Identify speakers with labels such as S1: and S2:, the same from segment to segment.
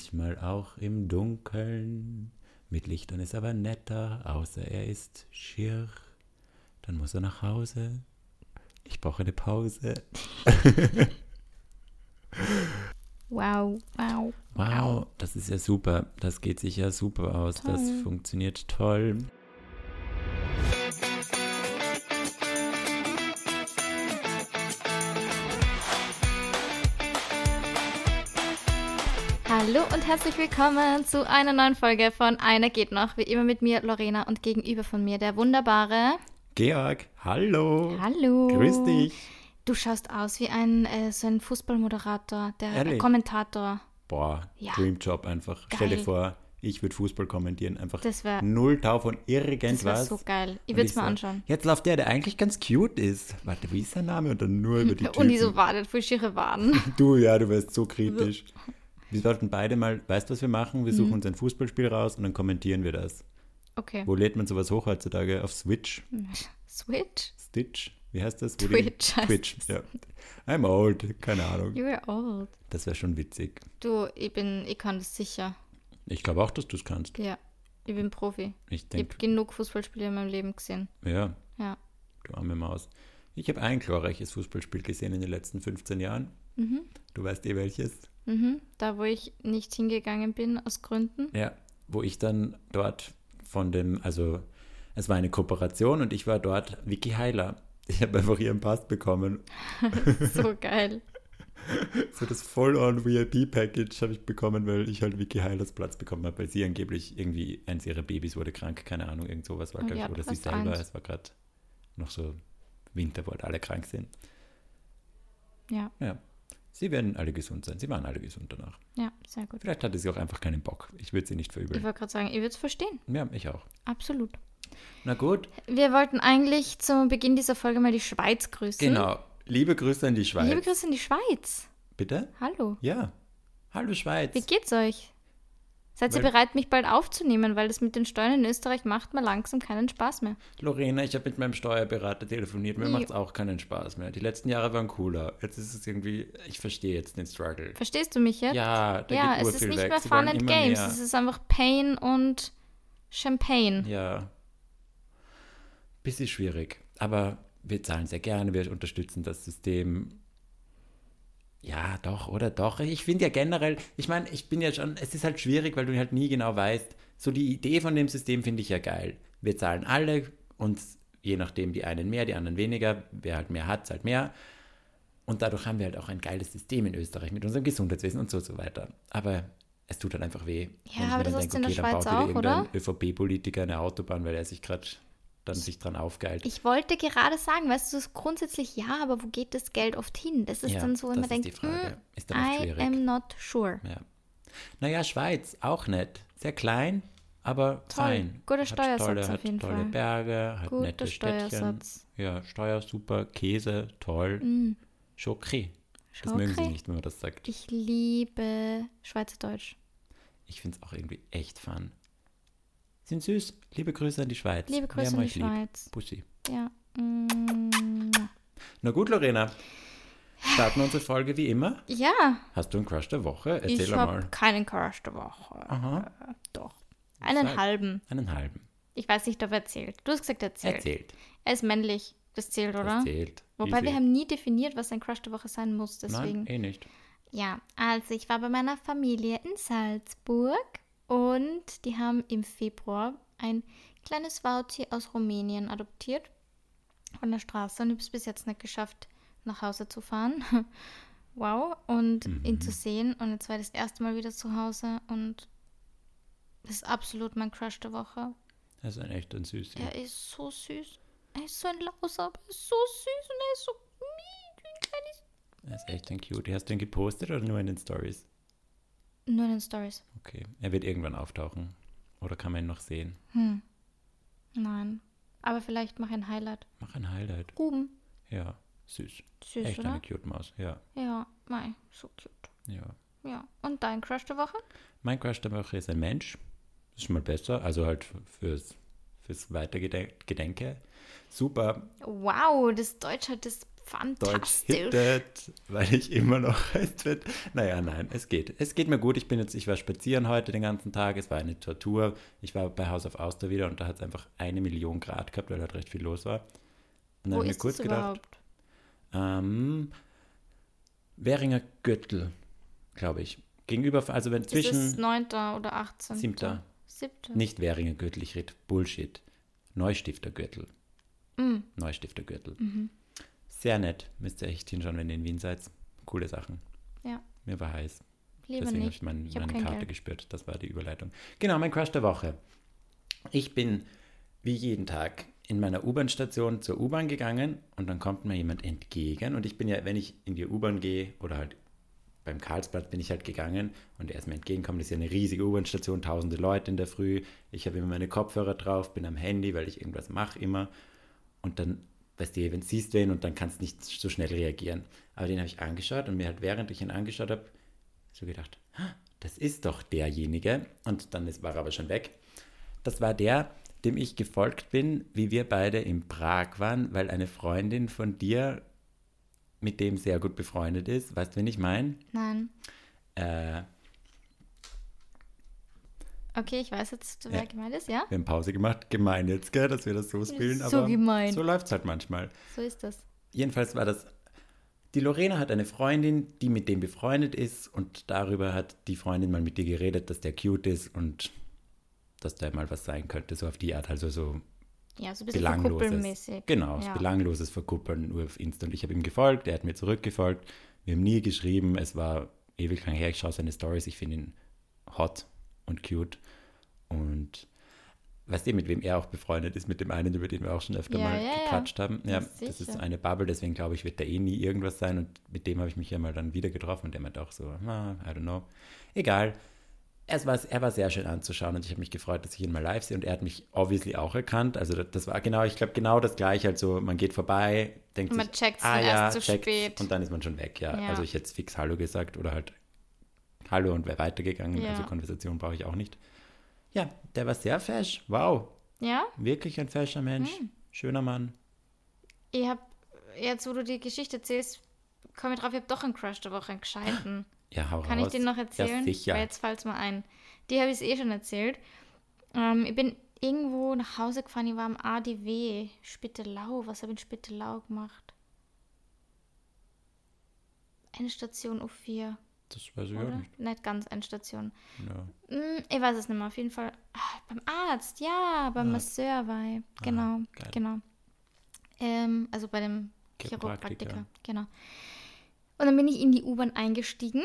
S1: manchmal auch im Dunkeln. Mit Lichtern ist aber netter, außer er ist schier. Dann muss er nach Hause. Ich brauche eine Pause.
S2: Wow, wow.
S1: Wow, das ist ja super. Das geht sich ja super aus. Das
S2: Toll.
S1: funktioniert toll.
S2: Hallo und herzlich willkommen zu einer neuen Folge von Einer geht noch. Wie immer mit mir, Lorena, und gegenüber von mir der wunderbare.
S1: Georg, hallo.
S2: Hallo.
S1: Grüß dich.
S2: Du schaust aus wie ein, äh, so ein Fußballmoderator, der äh? Kommentator.
S1: Boah,
S2: Ja.
S1: Dreamjob einfach. Stell dir
S2: Geil.
S1: vor, ich würde Fußball kommentieren. Einfach
S2: Das wär-
S1: null Tau von
S2: Das wäre
S1: irgendwas.
S2: so geil. Ich würde es mir anschauen.
S1: Jetzt läuft der, der eigentlich ganz cute ist. Warte, wie ist sein Name? Und dann nur über die Typen.
S2: Und die so wartet, voll schiere Waden.
S1: Du, ja, du wärst so kritisch. Wir sollten beide mal, weißt du, was wir machen? Wir
S2: Mhm.
S1: suchen uns ein Fußballspiel raus und dann kommentieren wir das.
S2: Okay.
S1: Wo lädt man sowas hoch heutzutage? Auf Switch?
S2: Switch?
S1: Stitch? Wie heißt das? Wo
S2: Twitch
S1: Die, Twitch, ja. I'm old, keine Ahnung.
S2: You're old.
S1: Das wäre schon witzig.
S2: Du, ich bin, ich kann das sicher.
S1: Ich glaube auch, dass du es kannst.
S2: Ja. Ich bin Profi.
S1: Ich
S2: Ich
S1: denke,
S2: habe genug Fußballspiele in meinem Leben gesehen.
S1: ja,
S2: Ja.
S1: du arme Maus. Ich habe ein glorreiches Fußballspiel gesehen in den letzten 15 Jahren. Du weißt eh welches.
S2: Mhm. Da, wo ich nicht hingegangen bin, aus Gründen.
S1: Ja, wo ich dann dort von dem, also es war eine Kooperation und ich war dort Vicky Heiler. Ich habe einfach ihren Pass bekommen.
S2: So geil.
S1: So das Full-on VIP-Package habe ich bekommen, weil ich halt Vicky Heilers Platz bekommen habe, weil sie angeblich irgendwie, eins ihrer Babys wurde krank, keine Ahnung, irgend sowas war,
S2: Und
S1: glaube ich, oder sie selber,
S2: eins.
S1: es war gerade noch so Winter, wo halt alle krank sind.
S2: Ja,
S1: Ja, sie werden alle gesund sein, sie waren alle gesund danach.
S2: ja, sehr gut.
S1: Vielleicht hatte sie auch einfach keinen Bock, ich würde sie nicht
S2: Ich
S1: verübeln.
S2: wollte gerade sagen, ihr würdet es verstehen.
S1: Ja, ich auch.
S2: Absolut.
S1: Na gut,
S2: Wir wollten eigentlich zum Beginn dieser Folge mal die Schweiz grüßen.
S1: genau. Liebe Grüße an die Schweiz.
S2: Liebe Grüße in die Schweiz.
S1: Bitte?
S2: Hallo.
S1: Ja. Hallo Schweiz.
S2: Wie geht's euch? Seid ihr bereit, mich bald aufzunehmen, weil das mit den Steuern in Österreich macht mir langsam keinen Spaß mehr.
S1: Lorena, ich habe mit meinem Steuerberater telefoniert. Mir macht es auch keinen Spaß mehr. Die letzten Jahre waren cooler. Jetzt ist es irgendwie, ich verstehe jetzt den Struggle.
S2: Verstehst du mich jetzt?
S1: Ja, da
S2: ja
S1: geht
S2: es ist nicht
S1: weg.
S2: mehr
S1: Sie
S2: Fun and Games.
S1: mehr.
S2: Es ist einfach Pain und Champagne.
S1: Ja. Bisschen schwierig. Aber wir zahlen sehr gerne, wir unterstützen das System. Ja, doch, oder doch. Ich finde ja generell, ich meine, ich bin ja schon, es ist halt schwierig, weil du halt nie genau weißt. So die Idee von dem System finde ich ja geil. Wir zahlen alle und je nachdem die einen mehr, die anderen weniger. Wer halt mehr hat, zahlt mehr. Und dadurch haben wir halt auch ein geiles System in Österreich mit unserem Gesundheitswesen und so, so weiter. Aber es tut halt einfach weh.
S2: Ja, aber das hast du in der Schweiz auch, oder?
S1: ÖVP-Politiker eine Autobahn, weil er sich gerade dann sich dran aufgeilt.
S2: Ich wollte gerade sagen, weißt du, es ist grundsätzlich ja, aber wo geht das Geld oft hin? Das ist
S1: Ja,
S2: dann so, wenn man denkt,
S1: die Frage.
S2: hm,
S1: Ist dann
S2: I
S1: schwierig.
S2: am not sure.
S1: Ja. Naja, Schweiz, auch nett. Sehr klein, aber
S2: Toll.
S1: fein.
S2: Guter
S1: hat
S2: Steuersatz
S1: tolle,
S2: auf jeden
S1: tolle
S2: Fall.
S1: Berge, hat
S2: Guter
S1: nette Städtchen.
S2: Steuersatz.
S1: Ja, Steuer super, Käse, toll.
S2: Mm.
S1: Schokri. Das mögen sie nicht, wenn man das sagt.
S2: Ich liebe Schweizerdeutsch.
S1: Ich finde es auch irgendwie echt fun. Sind süß. Liebe Grüße an die Schweiz.
S2: Liebe
S1: Wir
S2: Grüße
S1: haben
S2: an die
S1: euch lieb.
S2: Schweiz.
S1: Pussy.
S2: Ja. Mm.
S1: Na gut, Lorena. Starten wir unsere Folge wie immer.
S2: Ja,
S1: Hast du einen Crush der Woche? Erzähl
S2: ich
S1: mal.
S2: habe keinen Crush der Woche.
S1: Aha.
S2: Doch. Einen
S1: Sag.
S2: halben.
S1: Einen halben.
S2: Ich weiß nicht, ob er erzählt. Du hast gesagt, er erzählt.
S1: Erzählt.
S2: Er ist männlich. Das zählt, oder?
S1: Das zählt.
S2: Wobei
S1: Easy.
S2: wir haben nie definiert, was ein Crush der Woche sein muss. Deswegen.
S1: Nein, eh nicht.
S2: Ja, also ich war bei meiner Familie in Salzburg und die haben im Februar ein kleines Wauti aus Rumänien adoptiert von der Straße und ich habe es bis jetzt nicht geschafft, nach Hause zu fahren. wow, und ihn zu sehen und jetzt war ich das erste Mal wieder zu Hause und das ist absolut mein Crush der Woche.
S1: Das ist ein echt ein süß.
S2: Er ist so süß. Er ist so ein Lauser, aber er ist so süß und er ist so mied, wie ein kleines.
S1: Er ist echt ein Cutie. Hast du ihn gepostet oder nur in den Stories?
S2: Nur in den Stories.
S1: Okay. Er wird irgendwann auftauchen. Oder kann man ihn noch sehen?
S2: Nein. Aber vielleicht mache ich ein Highlight.
S1: Mach ein Highlight.
S2: Ruben.
S1: Ja, süß.
S2: Süß,
S1: echt
S2: oder?
S1: eine cute Maus. Ja,
S2: Ja, mei, so cute.
S1: ja.
S2: Ja. Und dein Crush der Woche?
S1: Mein Crush der Woche ist ein Mensch. Ist schon mal besser. Also halt fürs, fürs Weitergedenke. Super.
S2: Wow, das Deutsch hat das
S1: Deutsch hittet, weil ich immer noch heißt wird. Naja, nein, es geht. Es geht mir gut. Ich bin jetzt, ich war spazieren heute den ganzen Tag. Es war eine Tortur. Ich war bei Haus auf Auster wieder und da hat es einfach eine Million Grad gehabt, weil halt recht viel los war. Und dann habe ich mir
S2: ist
S1: kurz gedacht, ähm, Währinger Gürtel, glaube ich. Gegenüber, also wenn
S2: Ist
S1: zwischen,
S2: es 9. oder 18.?
S1: Siebter.
S2: 7.
S1: nicht Währinger Gürtel, ich rede Bullshit. Neustifter Gürtel.
S2: Mm.
S1: Neustifter Gürtel.
S2: Mhm.
S1: Sehr nett. Müsst ihr echt hinschauen, wenn ihr in Wien seid. Coole Sachen.
S2: Ja,
S1: Mir war heiß.
S2: lieber
S1: Deswegen habe ich mein,
S2: Ich hab
S1: meine Karte
S2: Geld.
S1: gespürt. Das war die Überleitung. Genau, mein Crush der Woche. Ich bin wie jeden Tag in meiner U-Bahn-Station zur U-Bahn gegangen und dann kommt mir jemand entgegen. Und ich bin ja, wenn ich in die U-Bahn gehe oder halt beim Karlsplatz bin ich halt gegangen und er ist mir entgegengekommen. Das ist ja eine riesige U-Bahn-Station, tausende Leute in der Früh. Ich habe immer meine Kopfhörer drauf, bin am Handy, weil ich irgendwas mache immer. Und dann, weißt du, wenn du siehst wen und dann kannst du nicht so schnell reagieren. Aber den habe ich angeschaut und mir hat, während ich ihn angeschaut habe, so gedacht, "Ah, das ist doch derjenige. Und dann ist, war er aber schon weg. Das war der, dem ich gefolgt bin, wie wir beide in Prag waren, weil eine Freundin von dir mit dem sehr gut befreundet ist. Weißt du, wen ich meine?
S2: Nein.
S1: Äh,
S2: Okay, ich weiß jetzt, wer
S1: Ja.
S2: gemeint ist, ja?
S1: wir haben Pause gemacht. Gemein jetzt, gell, dass wir das so spielen.
S2: So
S1: aber
S2: gemein.
S1: So läuft es halt manchmal.
S2: So ist das.
S1: Jedenfalls war das. Die Lorena hat eine Freundin, die mit dem befreundet ist und darüber hat die Freundin mal mit dir geredet, dass der cute ist und dass der mal was sein könnte, so auf die Art, also so
S2: Ja, so ein bisschen
S1: belangloses. Genau,
S2: Ja.
S1: belangloses Verkuppeln nur auf Insta. Und ich habe ihm gefolgt, er hat mir zurückgefolgt. Wir haben nie geschrieben, es war ewig lang her. Ich schaue seine Stories, ich finde ihn hot und cute. Und weißt du, mit wem er auch befreundet ist, mit dem einen, über den wir auch schon öfter
S2: Ja,
S1: mal
S2: ja, ja.
S1: gequatscht haben. Ja,
S2: Ja,
S1: das ist
S2: sicher.
S1: eine Bubble, deswegen glaube ich, wird da eh nie irgendwas sein. Und mit dem habe ich mich ja mal dann wieder getroffen und der meinte auch so, ah, I don't know. Egal. Es war, er war sehr schön anzuschauen und ich habe mich gefreut, dass ich ihn mal live sehe und er hat mich obviously auch erkannt. Also das, das war genau, ich glaube genau das gleiche. Also man geht vorbei, denkt
S2: man
S1: sich,
S2: checkt's
S1: ah ja,
S2: erst zu spät.
S1: und dann ist man schon weg. Ja,
S2: Ja.
S1: also ich hätte fix Hallo gesagt oder halt Hallo und wäre weitergegangen.
S2: Ja.
S1: Also Konversation brauche ich auch nicht. Ja, der war sehr fesch. Wow,
S2: Ja?
S1: wirklich ein fescher Mensch.
S2: Hm.
S1: Schöner Mann.
S2: Ich hab, jetzt wo du die Geschichte erzählst, komme ich drauf, ich habe doch einen Crush der Woche, einen gescheiten.
S1: Ja, hau
S2: Kann
S1: raus.
S2: ich den noch erzählen?
S1: Ja, sicher.
S2: Weil jetzt fällt es mir ein. Die habe ich eh schon erzählt. Ähm, ich bin irgendwo nach Hause gefahren, ich war am ADW, Spittelau. Was habe ich in Spittelau gemacht? Endstation U4,
S1: Das weiß ich auch
S2: oder?
S1: nicht.
S2: Nicht ganz Endstation.
S1: Ja.
S2: Hm, ich weiß es nicht mehr. Auf jeden Fall ah, beim Arzt, ja, beim
S1: Ah.
S2: Masseur war ich. Genau,
S1: geil.
S2: genau. Ähm, also bei dem
S1: Chiropraktiker.
S2: Chiropraktiker, genau. Und dann bin ich in die U-Bahn eingestiegen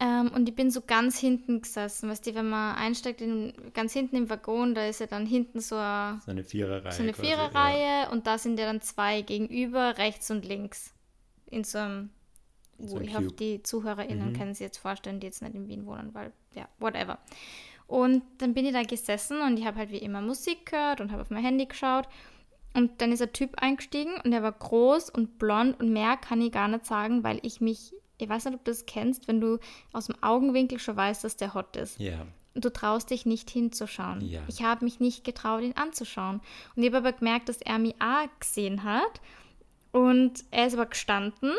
S2: ähm, und ich bin so ganz hinten gesessen. Weißt du, wenn man einsteigt, in, ganz hinten im Waggon, da ist ja dann hinten so eine,
S1: So eine Viererreihe.
S2: so eine Viererreihe und da sind ja dann zwei gegenüber, rechts und links. In so einem,
S1: So
S2: ich hoffe, die ZuhörerInnen
S1: Mhm.
S2: können sich jetzt vorstellen, die jetzt nicht in Wien wohnen, weil, ja, whatever. Und dann bin ich da gesessen und ich habe halt wie immer Musik gehört und habe auf mein Handy geschaut. Und dann ist ein Typ eingestiegen und der war groß und blond und mehr kann ich gar nicht sagen, weil ich mich, ich weiß nicht, ob du das kennst, wenn du aus dem Augenwinkel schon weißt, dass der hot ist.
S1: Ja. ja.
S2: Und du traust dich nicht hinzuschauen.
S1: Ja.
S2: Ich habe mich nicht getraut, ihn anzuschauen. Und ich habe aber gemerkt, dass er mich auch gesehen hat. Und er ist aber gestanden.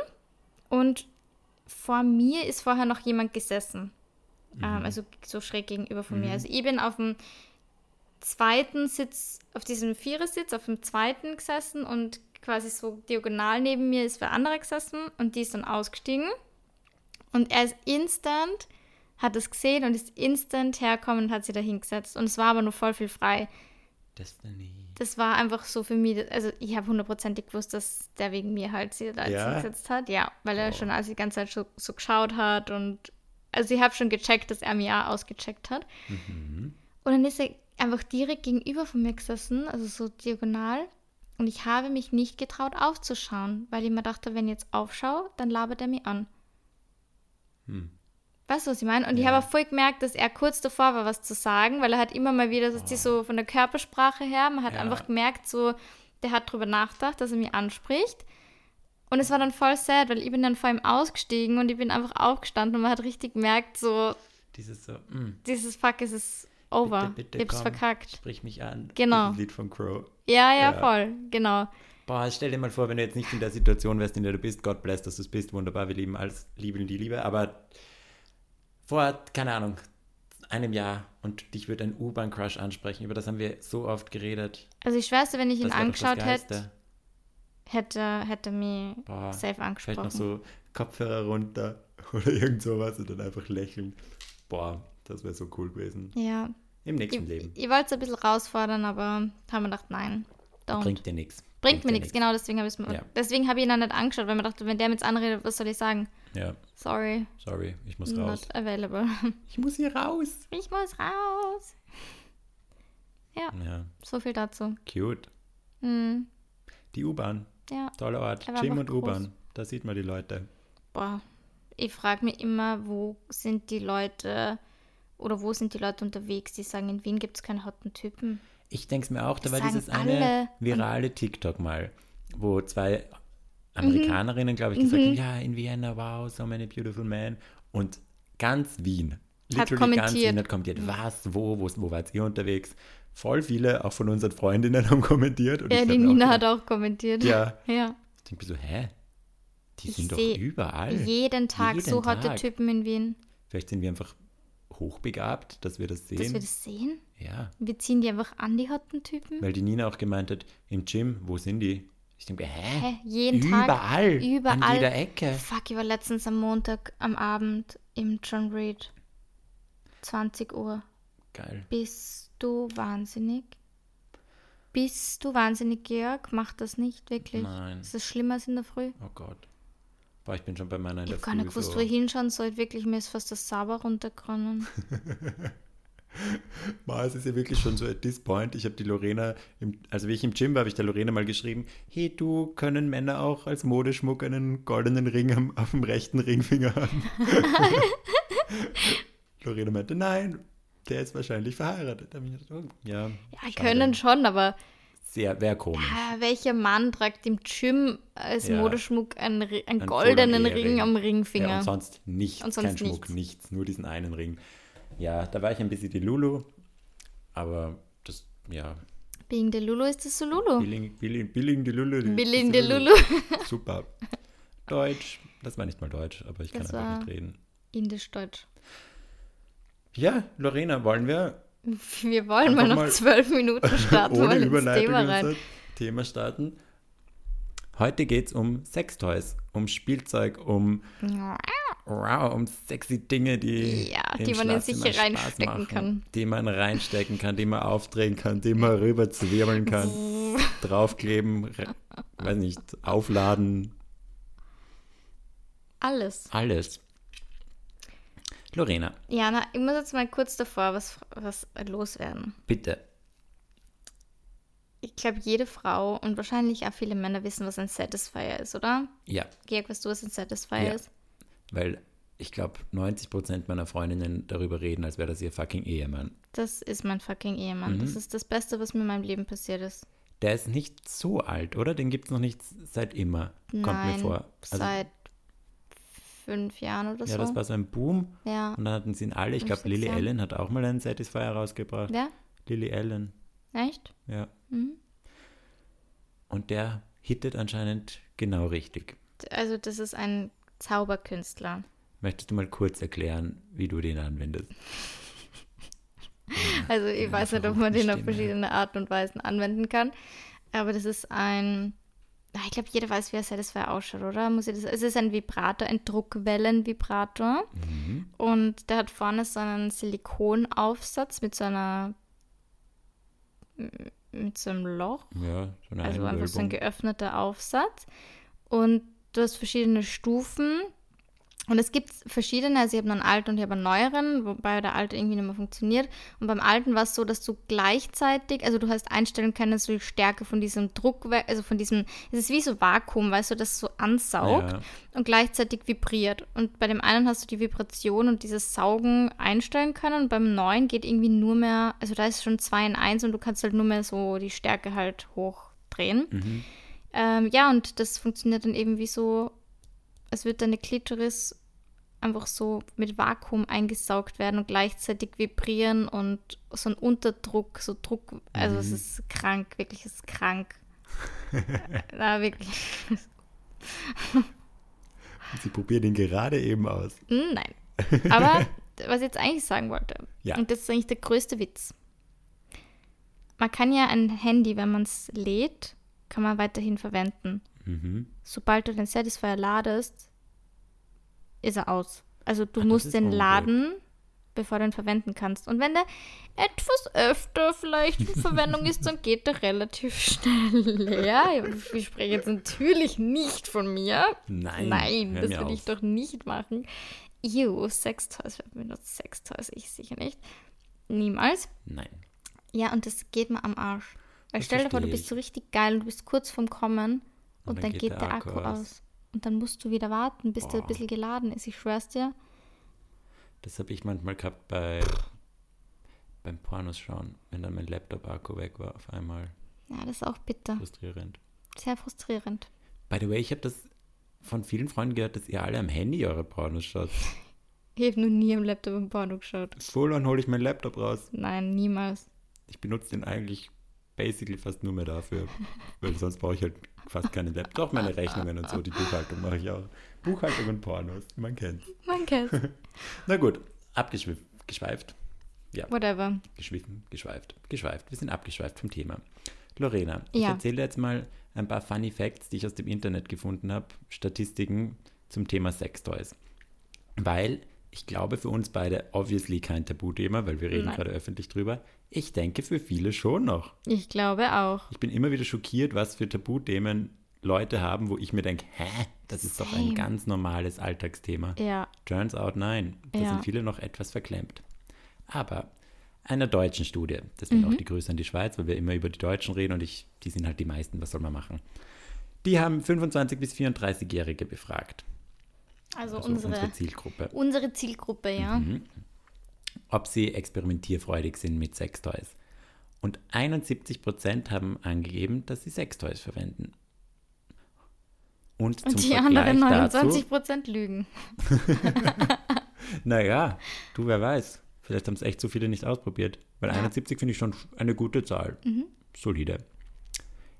S2: Und vor mir ist vorher noch jemand gesessen. Ähm, also so schräg gegenüber von mir. Also ich bin auf dem zweiten Sitz, auf diesem Vierersitz, auf dem zweiten gesessen und quasi so diagonal neben mir ist wer anderer gesessen und die ist dann ausgestiegen. Und er ist instant, hat es gesehen und ist instant hergekommen und hat sie da hingesetzt. Und es war aber nur voll viel frei.
S1: Destiny.
S2: Das war einfach so für mich, also ich habe hundertprozentig gewusst, dass der wegen mir halt sie da jetzt
S1: Ja?
S2: hingesetzt hat. Ja, weil er
S1: Oh.
S2: schon also die ganze Zeit so, so geschaut hat und also ich habe schon gecheckt, dass er mir auch ausgecheckt hat.
S1: Mhm.
S2: Und dann ist er einfach direkt gegenüber von mir gesessen, also so diagonal. Und ich habe mich nicht getraut aufzuschauen, weil ich mir dachte, wenn ich jetzt aufschaue, dann labert er mich an.
S1: Hm.
S2: Weißt du, was ich meine? Und ich
S1: Ja.
S2: habe auch voll gemerkt, dass er kurz davor war, was zu sagen, weil er hat immer mal wieder, dass die so von der Körpersprache her, man hat
S1: Ja.
S2: einfach gemerkt, so, der hat drüber nachgedacht, dass er mich anspricht. Und es war dann voll sad, weil ich bin dann vor ihm ausgestiegen und ich bin einfach aufgestanden und man hat richtig gemerkt, so,
S1: Dieses so, mm,
S2: dieses Fuck, es ist over.
S1: Bitte, bitte,
S2: ich hab's
S1: komm.
S2: verkackt.
S1: sprich mich an.
S2: Genau.
S1: Dieses Lied von Crow.
S2: Ja, ja,
S1: Ja.
S2: voll, genau.
S1: Boah, stell dir mal vor, wenn du jetzt nicht in der Situation wärst, in der du bist, Gott bless, dass du es bist, wunderbar, wir lieben alles, lieben die Liebe, aber vor, keine Ahnung, einem Jahr und dich würde ein U-Bahn-Crush ansprechen, über das haben wir so oft geredet.
S2: Also ich schwörste, wenn ich ihn angeschaut hätte, hätte, hätte mich
S1: Boah,
S2: safe
S1: Vielleicht
S2: angesprochen.
S1: noch so Kopfhörer runter oder irgend sowas und dann einfach lächeln. Boah, das wäre so cool gewesen.
S2: Ja,
S1: Im nächsten
S2: ich,
S1: Leben.
S2: ich wollte es ein bisschen herausfordern, aber haben wir gedacht, nein, don't. Bringt,
S1: Bringt dir nichts.
S2: mir
S1: dir
S2: nichts, genau deswegen habe
S1: Ja.
S2: Deswegen habe ich ihn dann nicht angeschaut, weil man dachte, wenn der mit anredet, was soll ich sagen?
S1: Ja,
S2: Sorry,
S1: sorry, ich muss raus.
S2: not available.
S1: Ich muss hier raus.
S2: Ich muss raus.
S1: Ja,
S2: So viel dazu.
S1: cute.
S2: Hm,
S1: Die U-Bahn,
S2: ja,
S1: toller Ort. Gym und. U-Bahn, da sieht man die Leute.
S2: boah. Ich frage mich immer, wo sind die Leute oder wo sind die Leute unterwegs, die sagen, in Wien gibt es keine hotten Typen.
S1: Ich denke es mir auch, da war dieses eine virale TikTok mal, wo zwei Amerikanerinnen, glaube ich, gesagt
S2: Mhm.
S1: haben, ja, in Vienna, wow, so many beautiful men. Und ganz Wien,
S2: Hat
S1: literally ganz. Wien hat kommentiert, was, wo, wo, wo wart ihr unterwegs? Voll viele, auch von unseren Freundinnen haben kommentiert. Und
S2: Ja, die Nina
S1: auch
S2: hat auch kommentiert.
S1: Ja,
S2: Ja.
S1: ich denke mir so, hä? Die
S2: Ich
S1: sind doch überall.
S2: Jeden Tag
S1: Jeden
S2: so
S1: Tag.
S2: Typen in Wien.
S1: Vielleicht sind wir einfach hochbegabt, dass wir das sehen.
S2: Dass wir das sehen?
S1: Ja,
S2: Wir ziehen die einfach an, die hotten Typen.
S1: weil die Nina auch gemeint hat, im Gym, wo sind die? Ich denke, hä?
S2: Hä? Jeden Tag.
S1: Überall,
S2: Überall.
S1: an jeder Ecke.
S2: Fuck, ich war letztens am Montag am Abend im John Reed. 20 Uhr.
S1: Geil.
S2: Bist du wahnsinnig? Bist du wahnsinnig, Georg? Mach das nicht, wirklich.
S1: Nein.
S2: Ist das schlimmer als in der Früh?
S1: Oh Gott. Boah, ich bin schon bei meiner in
S2: Ich
S1: der
S2: habe gar nicht gewusst,
S1: so.
S2: wo ich hinschauen soll. Wirklich, mir ist fast das Sauber runtergeronnen.
S1: Es ist ja wirklich schon so at this point. Ich habe die Lorena, im, also wie ich im Gym war, habe ich der Lorena mal geschrieben, hey du, können Männer auch als Modeschmuck einen goldenen Ring am, auf dem rechten Ringfinger haben? Lorena meinte, nein, der ist wahrscheinlich verheiratet. Da ich gedacht, oh, ja,
S2: Ja, können schon, aber
S1: Sehr, wäre komisch.
S2: ah, welcher Mann trägt im Gym als
S1: Ja.
S2: Modeschmuck einen, einen
S1: Ein
S2: goldenen. Ring am
S1: Ja,
S2: Ringfinger?
S1: und sonst nichts,
S2: Und sonst
S1: kein Schmuck,
S2: nichts.
S1: nichts, nur diesen einen Ring. Ja, da war ich ein bisschen die Lulu, aber das, ja,
S2: Being the Lulu ist das so Lulu.
S1: Billing, Billing, Billing die Lulu.
S2: Billing the Lulu.
S1: Super. Deutsch, das war nicht mal Deutsch, aber ich kann
S2: Das
S1: einfach
S2: war-
S1: nicht reden.
S2: Indisch-Deutsch.
S1: Ja, Lorena, wollen wir
S2: Wir wollen
S1: Einfach
S2: mal noch zwölf Minuten starten,
S1: ohne
S2: mal ins Thema
S1: in
S2: rein.
S1: Thema starten? Heute geht es um Sextoys, um Spielzeug, um, wow, um sexy Dinge, die,
S2: Ja, die man in sich reinstecken
S1: machen,
S2: kann.
S1: Die man reinstecken kann, die man aufdrehen kann, die man rüber zwirbeln kann, draufkleben, weiß nicht, aufladen,
S2: Alles.
S1: alles. Lorena,
S2: Ja, na, ich muss jetzt mal kurz davor was, was loswerden.
S1: bitte.
S2: Ich glaube, jede Frau und wahrscheinlich auch viele Männer wissen, was ein Satisfier ist, oder?
S1: Ja,
S2: Georg, weißt du, was ein Satisfier
S1: Ja.
S2: ist?
S1: Weil ich glaube, 90% meiner Freundinnen darüber reden, als wäre das ihr fucking Ehemann.
S2: Das ist mein fucking Ehemann.
S1: Mhm.
S2: Das ist das Beste, was mir in meinem Leben passiert ist.
S1: Der ist nicht so alt, oder? Den gibt es noch nicht seit immer, kommt
S2: Nein,
S1: mir vor. Also,
S2: seit fünf Jahren oder
S1: ja,
S2: so.
S1: das war so ein Boom.
S2: ja.
S1: Und dann hatten sie ihn alle. Ich glaube, Lily. Allen hat auch mal einen Satisfier rausgebracht.
S2: Wer?
S1: Lily Allen,
S2: Echt?
S1: ja.
S2: Mhm.
S1: Und der hittet anscheinend genau richtig.
S2: Also, das ist ein Zauberkünstler.
S1: Möchtest du mal kurz erklären, wie du den anwendest?
S2: Also ich
S1: Ja,
S2: weiß nicht, ob man den auf verschiedene Arten und Weisen anwenden kann. Aber das ist ein. Ich glaube, jeder weiß, wie ein Satisfier ausschaut, oder? Muss ich das, es ist ein Vibrator, ein Druckwellenvibrator.
S1: Mhm.
S2: Und der hat vorne so einen Silikonaufsatz mit so einer. mit so einem Loch.
S1: Ja, so eine
S2: Also einfach so ein geöffneter Aufsatz. Und du hast verschiedene Stufen. Und es gibt verschiedene, also ich habe einen alten und ich habe einen neueren, wobei der alte irgendwie nicht mehr funktioniert. Und beim alten war es so, dass du gleichzeitig, also du hast einstellen können, so die Stärke von diesem Druck, also von diesem, es ist wie so Vakuum, weißt du, das so ansaugt
S1: Ja.
S2: und gleichzeitig vibriert. Und bei dem einen hast du die Vibration und dieses Saugen einstellen können und beim neuen geht irgendwie nur mehr, also da ist schon 2 in 1 und du kannst halt nur mehr so die Stärke halt hochdrehen.
S1: Mhm.
S2: Ähm, ja, und das funktioniert dann eben wie so, als würde deine Klitoris einfach so mit Vakuum eingesaugt werden und gleichzeitig vibrieren und so ein Unterdruck, so Druck, also es
S1: Mhm.
S2: ist krank, wirklich, es ist krank. Na, wirklich.
S1: Sie probiert ihn gerade eben aus.
S2: Hm, Nein. Aber was ich jetzt eigentlich sagen wollte,
S1: Ja.
S2: und das ist eigentlich der größte Witz. Man kann ja ein Handy, wenn man es lädt, kann man weiterhin verwenden.
S1: Mhm.
S2: Sobald du den Satisfier ladest, ist er aus. Also du
S1: Ach,
S2: musst den laden, bevor du ihn verwenden kannst. Und wenn der etwas öfter vielleicht in Verwendung ist, dann geht er relativ schnell leer. Ich spreche jetzt natürlich nicht von mir.
S1: Nein,
S2: Nein, das will ich doch nicht machen. Ew, Sextoys, wer benutzt Sextoys? Ich sicher nicht. Niemals.
S1: Nein.
S2: Ja, und das geht mir am Arsch. Weil
S1: Das
S2: stell dir vor, du bist so richtig geil und du bist kurz vorm Kommen und, dann, geht der, Akku aus. Und dann musst du wieder warten, bis der ein
S1: Boah.
S2: bisschen geladen ist. Ich schwör's dir.
S1: Das habe ich manchmal gehabt bei beim Pornos schauen, wenn dann mein Laptop-Akku weg war auf einmal.
S2: Ja, das ist auch bitter.
S1: Frustrierend.
S2: Sehr frustrierend.
S1: By the way, ich habe das von vielen Freunden gehört, dass ihr alle am Handy eure Pornos schaut.
S2: Ich habe noch nie am Laptop im Porno geschaut.
S1: Full on hole ich meinen Laptop raus.
S2: Nein, niemals.
S1: Ich benutze den eigentlich basically fast nur mehr dafür, weil sonst brauche ich halt fast keinen Laptop. Doch meine Rechnungen und so, die Buchhaltung mache ich auch. Buchhaltung und Pornos, man kennt's.
S2: Man kennt's.
S1: Na gut, abgeschweift. Ja,
S2: Whatever.
S1: geschwiffen, geschweift, geschweift. Wir sind abgeschweift vom Thema. Lorena, ich
S2: Ja.
S1: erzähle jetzt mal ein paar Funny Facts, die ich aus dem Internet gefunden habe, Statistiken zum Thema Sextoys. Weil ich glaube für uns beide obviously kein Tabuthema, weil wir reden
S2: Nein.
S1: gerade öffentlich drüber. Ich denke für viele schon noch.
S2: Ich glaube auch.
S1: Ich bin immer wieder schockiert, was für Tabuthemen Leute haben, wo ich mir denke, hä, das ist doch ein
S2: Same.
S1: ganz normales Alltagsthema.
S2: Ja.
S1: Turns out nein, da
S2: Ja.
S1: sind viele noch etwas verklemmt. Aber einer deutschen Studie, deswegen
S2: Mhm.
S1: auch die Grüße an die Schweiz, weil wir immer über die Deutschen reden und ich, die sind halt die meisten, was soll man machen? Die haben 25 bis 34-Jährige befragt,
S2: Also,
S1: also
S2: unsere,
S1: unsere Zielgruppe,
S2: unsere Zielgruppe, ja.
S1: Mhm. Ob sie experimentierfreudig sind mit Sextoys. Und 71 Prozent haben angegeben, dass sie Sextoys verwenden. Und, zum
S2: Und die
S1: Vergleich
S2: anderen
S1: dazu,
S2: 29 Prozent lügen.
S1: Naja, du, wer weiß. Vielleicht haben es echt so viele nicht ausprobiert. Weil
S2: Ja.
S1: 71 finde ich schon eine gute Zahl. Solide.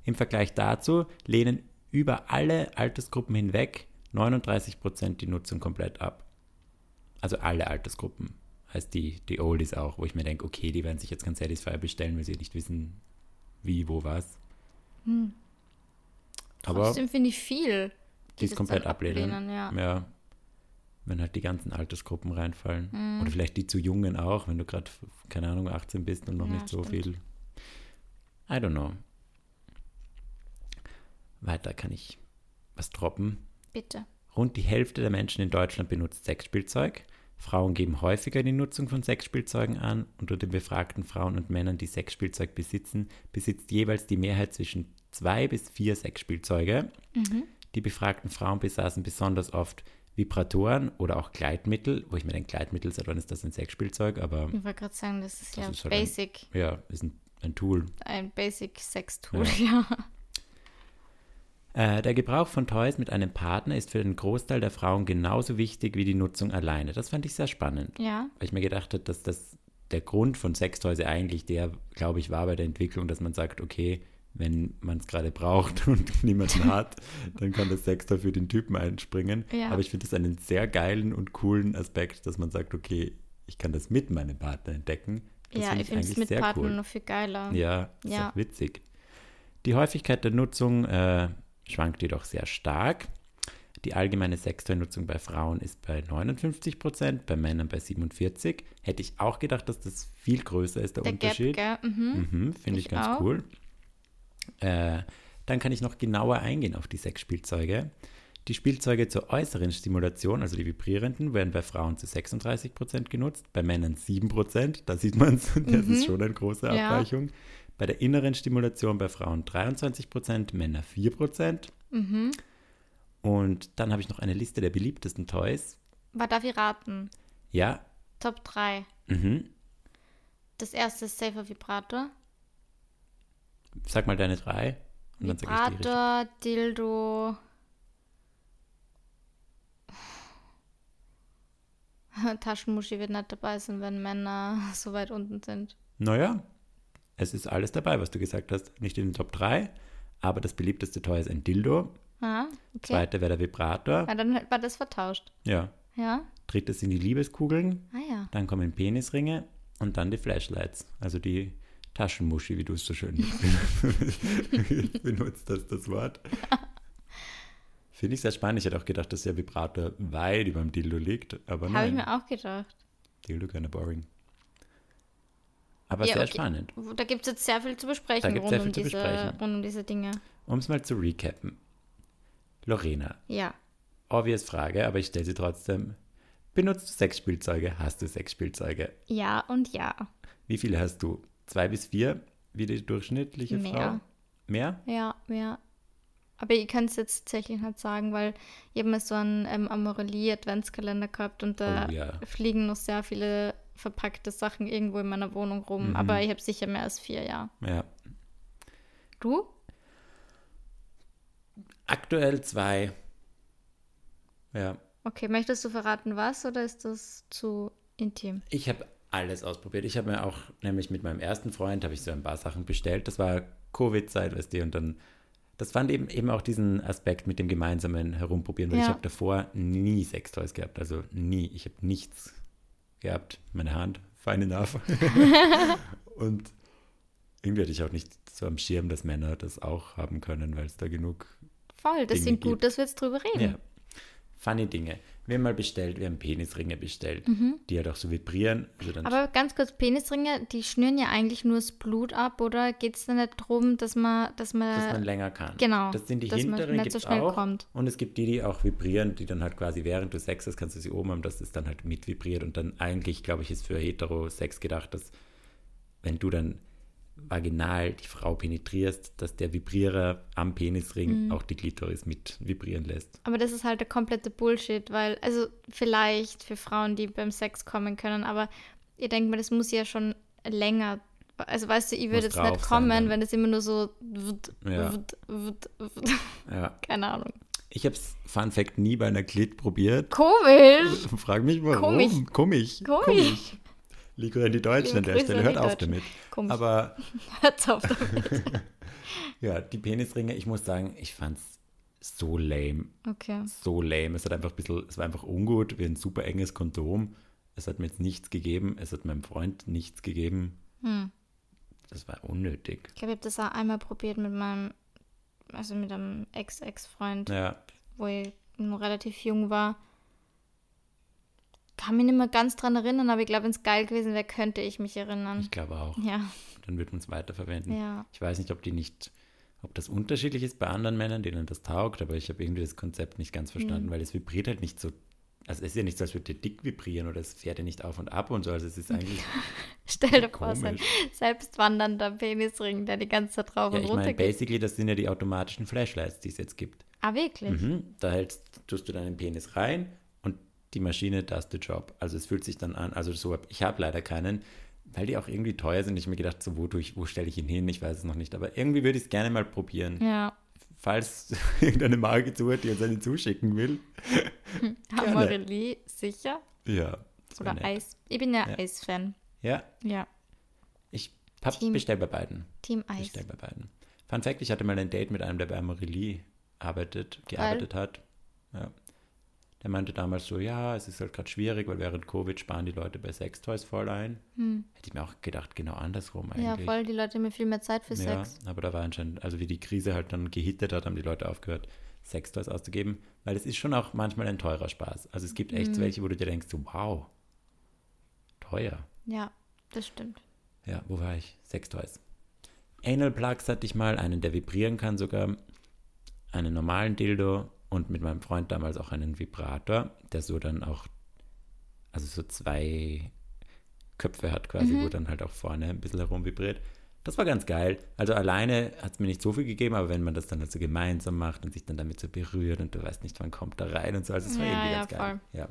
S1: Im Vergleich dazu lehnen über alle Altersgruppen hinweg 39 Prozent die Nutzung komplett ab. Also alle Altersgruppen. Heißt die, die Oldies auch, wo ich mir denke, okay, die werden sich jetzt ganz Satisfyer bestellen, weil sie nicht wissen, wie, wo, was. Aber
S2: Trotzdem finde ich viel.
S1: die
S2: das
S1: komplett ablehnen.
S2: ablehnen, ja.
S1: Wenn halt die ganzen Altersgruppen reinfallen.
S2: Mhm.
S1: Oder vielleicht die zu Jungen auch, wenn du gerade, keine Ahnung, 18 bist und noch
S2: Ja,
S1: nicht so
S2: stimmt.
S1: viel. I don't know. Weiter kann ich was droppen.
S2: Bitte.
S1: Rund die Hälfte der Menschen in Deutschland benutzt Sexspielzeug. Frauen geben häufiger die Nutzung von Sexspielzeugen an. Unter den befragten Frauen und Männern, die Sexspielzeug besitzen, besitzt jeweils die Mehrheit zwischen zwei bis vier Sexspielzeuge.
S2: Mhm.
S1: Die befragten Frauen besaßen besonders oft Vibratoren oder auch Gleitmittel, wo ich mir denke, Gleitmittel, seit wann ist das ein Sexspielzeug? Aber
S2: Ich wollte gerade sagen, das ist
S1: Das
S2: ja
S1: ist halt ein-
S2: basic.
S1: ja, ist ein, ein Tool.
S2: Ein, basic Sex-Tool, ja.
S1: Äh, der Gebrauch von Toys mit einem Partner ist für den Großteil der Frauen genauso wichtig wie die Nutzung alleine. Das fand ich sehr spannend.
S2: Ja.
S1: weil ich mir gedacht habe, dass das der Grund von Sextoys eigentlich der, glaube ich, war bei der Entwicklung, dass man sagt, okay, wenn man es gerade braucht und niemanden hat, dann kann das Sextoy für den Typen einspringen.
S2: Ja.
S1: Aber ich finde das einen sehr geilen und coolen Aspekt, dass man sagt, okay, ich kann das mit meinem Partner entdecken. Das
S2: ja,
S1: finde
S2: ich finde es mit Partnern
S1: cool.
S2: noch viel geiler.
S1: Ja, ist
S2: Ja.
S1: auch witzig. Die Häufigkeit der Nutzung äh, schwankt jedoch sehr stark. Die allgemeine Sextoy-Nutzung bei Frauen ist bei 59 Prozent, bei Männern bei 47. Hätte ich auch gedacht, dass das viel größer ist, der,
S2: Der Gap,
S1: Unterschied.
S2: gell? Mhm.
S1: Mhm, Finde ich,
S2: Ich
S1: ganz
S2: auch.
S1: cool. Äh, dann kann ich noch genauer eingehen auf die Sexspielzeuge. Die Spielzeuge zur äußeren Stimulation, also die vibrierenden, werden bei Frauen zu 36 Prozent genutzt, bei Männern 7 Prozent. Da sieht man es, das ist schon eine große
S2: Mhm. Ja.
S1: Bei der inneren Stimulation bei Frauen 23 Prozent, Männer 4 Prozent.
S2: Mhm.
S1: Und dann habe ich noch eine Liste der beliebtesten Toys.
S2: Was darf ich raten?
S1: Ja,
S2: Top 3.
S1: mhm.
S2: Das erste ist Safer Vibrator.
S1: sag mal deine drei. Und dann sage ich die richtig.
S2: Vibrator, Dildo. Taschenmuschi wird nicht dabei sein, wenn Männer so weit unten sind.
S1: Naja, es ist alles dabei, was du gesagt hast. Nicht in den Top 3, Aber das beliebteste Toy ist ein Dildo.
S2: Ah, okay.
S1: Zweite wäre der Vibrator.
S2: Ja, dann war das vertauscht.
S1: Ja.
S2: Ja?
S1: Drittes sind die Liebeskugeln.
S2: Ah ja.
S1: Dann kommen Penisringe und dann die Flashlights. Also die Taschenmuschi, wie du es so schön benutzt hast, das Wort. Finde ich sehr spannend. Ich hätte auch gedacht, dass der Vibrator weit über dem Dildo liegt. Aber
S2: Habe ich mir auch gedacht.
S1: Dildo keine boring. Aber
S2: Ja,
S1: sehr
S2: okay.
S1: spannend.
S2: Da gibt es jetzt sehr viel zu
S1: Da
S2: besprechen
S1: gibt's
S2: rund,
S1: sehr
S2: um
S1: viel zu
S2: diese,
S1: besprechen.
S2: rund um diese Dinge.
S1: Um es mal zu recappen. Lorena,
S2: Ja.
S1: obvious Frage, aber ich stelle sie trotzdem. Benutzt du Sexspielzeuge? Hast du Sexspielzeuge?
S2: Ja und ja.
S1: Wie viele hast du? Zwei bis vier, wie die durchschnittliche
S2: Mehr.
S1: Frau? Mehr?
S2: Ja, ja. Aber ich kann es jetzt tatsächlich nicht sagen, weil ich habe mal so einen ähm, Amorelie-Adventskalender gehabt und da
S1: Oh ja.
S2: fliegen noch sehr viele verpackte Sachen irgendwo in meiner Wohnung rum.
S1: Mhm.
S2: Aber ich habe sicher mehr als vier, ja.
S1: Ja.
S2: Du?
S1: Aktuell zwei. Ja.
S2: Okay, möchtest du verraten, was oder ist das zu intim?
S1: Ich habe alles ausprobiert. Ich habe mir auch, nämlich mit meinem ersten Freund, habe ich so ein paar Sachen bestellt. Das war Covid-Zeit, weißt du, und dann, das fand eben, eben auch diesen Aspekt mit dem gemeinsamen Herumprobieren, weil
S2: Ja.
S1: ich habe davor nie Sextoys gehabt, also nie. Ich habe nichts gehabt. Meine Hand, fine enough. und irgendwie hatte ich auch nicht so am Schirm, dass Männer das auch haben können, weil es da genug
S2: Voll, das
S1: Dinge
S2: sind gut,
S1: gibt.
S2: dass wir jetzt drüber reden.
S1: ja. Funny Dinge. Wir haben mal bestellt, wir haben Penisringe bestellt, die halt auch so vibrieren. Also dann
S2: Mhm. Aber ganz kurz, Penisringe, die schnüren ja eigentlich nur das Blut ab, oder geht es da nicht darum, dass man, dass man,
S1: dass man länger kann.
S2: genau,
S1: Das sind die
S2: dass
S1: hinteren,
S2: nicht so
S1: auch.
S2: kommt.
S1: Und es gibt die, die auch vibrieren, die dann halt quasi während du Sex hast, kannst du sie oben haben, dass es dann halt mit vibriert. Und dann eigentlich, glaube ich, ist für Hetero-Sex gedacht, dass wenn du dann vaginal die Frau penetrierst, dass der Vibrierer am Penisring
S2: Mhm.
S1: auch die Klitoris mit vibrieren lässt.
S2: Aber das ist halt der komplette Bullshit, weil, also vielleicht für Frauen, die beim Sex kommen können, aber ihr denkt mir, das muss ja schon länger. Also weißt du, ich würde jetzt nicht
S1: sein
S2: kommen,
S1: dann.
S2: wenn es immer nur so wut,
S1: Ja.
S2: wut, wut.
S1: Ja.
S2: keine Ahnung.
S1: Ich habe es, Fun Fact, nie bei einer Klit probiert.
S2: Komisch.
S1: Frag mich warum.
S2: Komisch.
S1: Komisch.
S2: Komisch.
S1: Liegt an die Deutschen an der
S2: Grüße
S1: Stelle. Hört auf
S2: Deutschen.
S1: damit.
S2: Komisch.
S1: Aber
S2: Hört's auf damit.
S1: ja, die Penisringe, ich muss sagen, ich fand's so lame.
S2: Okay.
S1: So lame. Es hat einfach ein bisschen, es war einfach ungut, wie ein super enges Kondom. Es hat mir jetzt nichts gegeben. Es hat meinem Freund nichts gegeben.
S2: Hm.
S1: Das war unnötig.
S2: Ich glaube, ich habe das auch einmal probiert mit meinem, also mit einem Ex-Ex-Freund,
S1: Ja,
S2: wo ich noch relativ jung war. Kann mich nicht mehr ganz dran erinnern, aber ich glaube, wenn es geil gewesen wäre, könnte ich mich erinnern.
S1: ich glaube auch.
S2: Ja,
S1: Dann wird man es weiterverwenden.
S2: ja.
S1: Ich weiß nicht, ob die nicht, ob das unterschiedlich ist bei anderen Männern, denen das taugt, aber ich habe irgendwie das Konzept nicht ganz
S2: Mhm.
S1: verstanden, weil es vibriert halt nicht so. Also es ist ja nicht so, als würde der dick vibrieren oder es fährt ja nicht auf und ab und so. Also es ist eigentlich,
S2: Stell dir vor, so ein selbstwandernder Penisring, der die ganze Zeit drauf
S1: ja,
S2: und
S1: ich
S2: runter
S1: meine,
S2: geht.
S1: basically, das sind ja die automatischen Flashlights, die es jetzt gibt.
S2: Ah, wirklich?
S1: Mhm. Da hältst, tust du deinen Penis rein die Maschine does the job. Also es fühlt sich dann an, also so, ich habe leider keinen, weil die auch irgendwie teuer sind. Ich habe mir gedacht, so, wo, ich, wo stelle ich ihn hin? Ich weiß es noch nicht, aber irgendwie würde ich es gerne mal probieren.
S2: Ja.
S1: Falls irgendeine Marke zuhört, die uns einen zuschicken will.
S2: Amorelie, sicher?
S1: Ja.
S2: Oder
S1: nett.
S2: Eis? Ich bin ja,
S1: Ja.
S2: Eis-Fan.
S1: Ja,
S2: Ja.
S1: ich hab
S2: Team-
S1: bestell bei beiden.
S2: Team Eis.
S1: Bestell bei beiden. Fun Fact, ich hatte mal ein Date mit einem, der bei Amorelie arbeitet, gearbeitet hat. Ja. Der meinte damals so, ja, es ist halt gerade schwierig, weil während Covid sparen die Leute bei Sextoys voll ein. Hätte ich mir auch gedacht, genau andersrum eigentlich.
S2: Hm. Ja, voll. Die Leute haben viel mehr Zeit für
S1: Ja,
S2: Sex.
S1: aber da war anscheinend, also wie die Krise halt dann gehittet hat, haben die Leute aufgehört, Sextoys auszugeben, weil es ist schon auch manchmal ein teurer Spaß. Also es gibt echt
S2: Mhm.
S1: welche, wo du dir denkst, so, wow, teuer.
S2: Ja, das stimmt.
S1: Ja, wo war ich? Sextoys. Anal Plugs hatte ich mal, einen, der vibrieren kann sogar, einen normalen Dildo und mit meinem Freund damals auch einen Vibrator, der so dann auch, also so zwei Köpfe hat quasi,
S2: Mhm.
S1: wo dann halt auch vorne ein bisschen herum vibriert. Das war ganz geil. Also alleine hat es mir nicht so viel gegeben, aber wenn man das dann halt so gemeinsam macht und sich dann damit so berührt und du weißt nicht, wann kommt da rein und so, also es war
S2: Ja,
S1: irgendwie
S2: ja,
S1: ganz geil. Ja.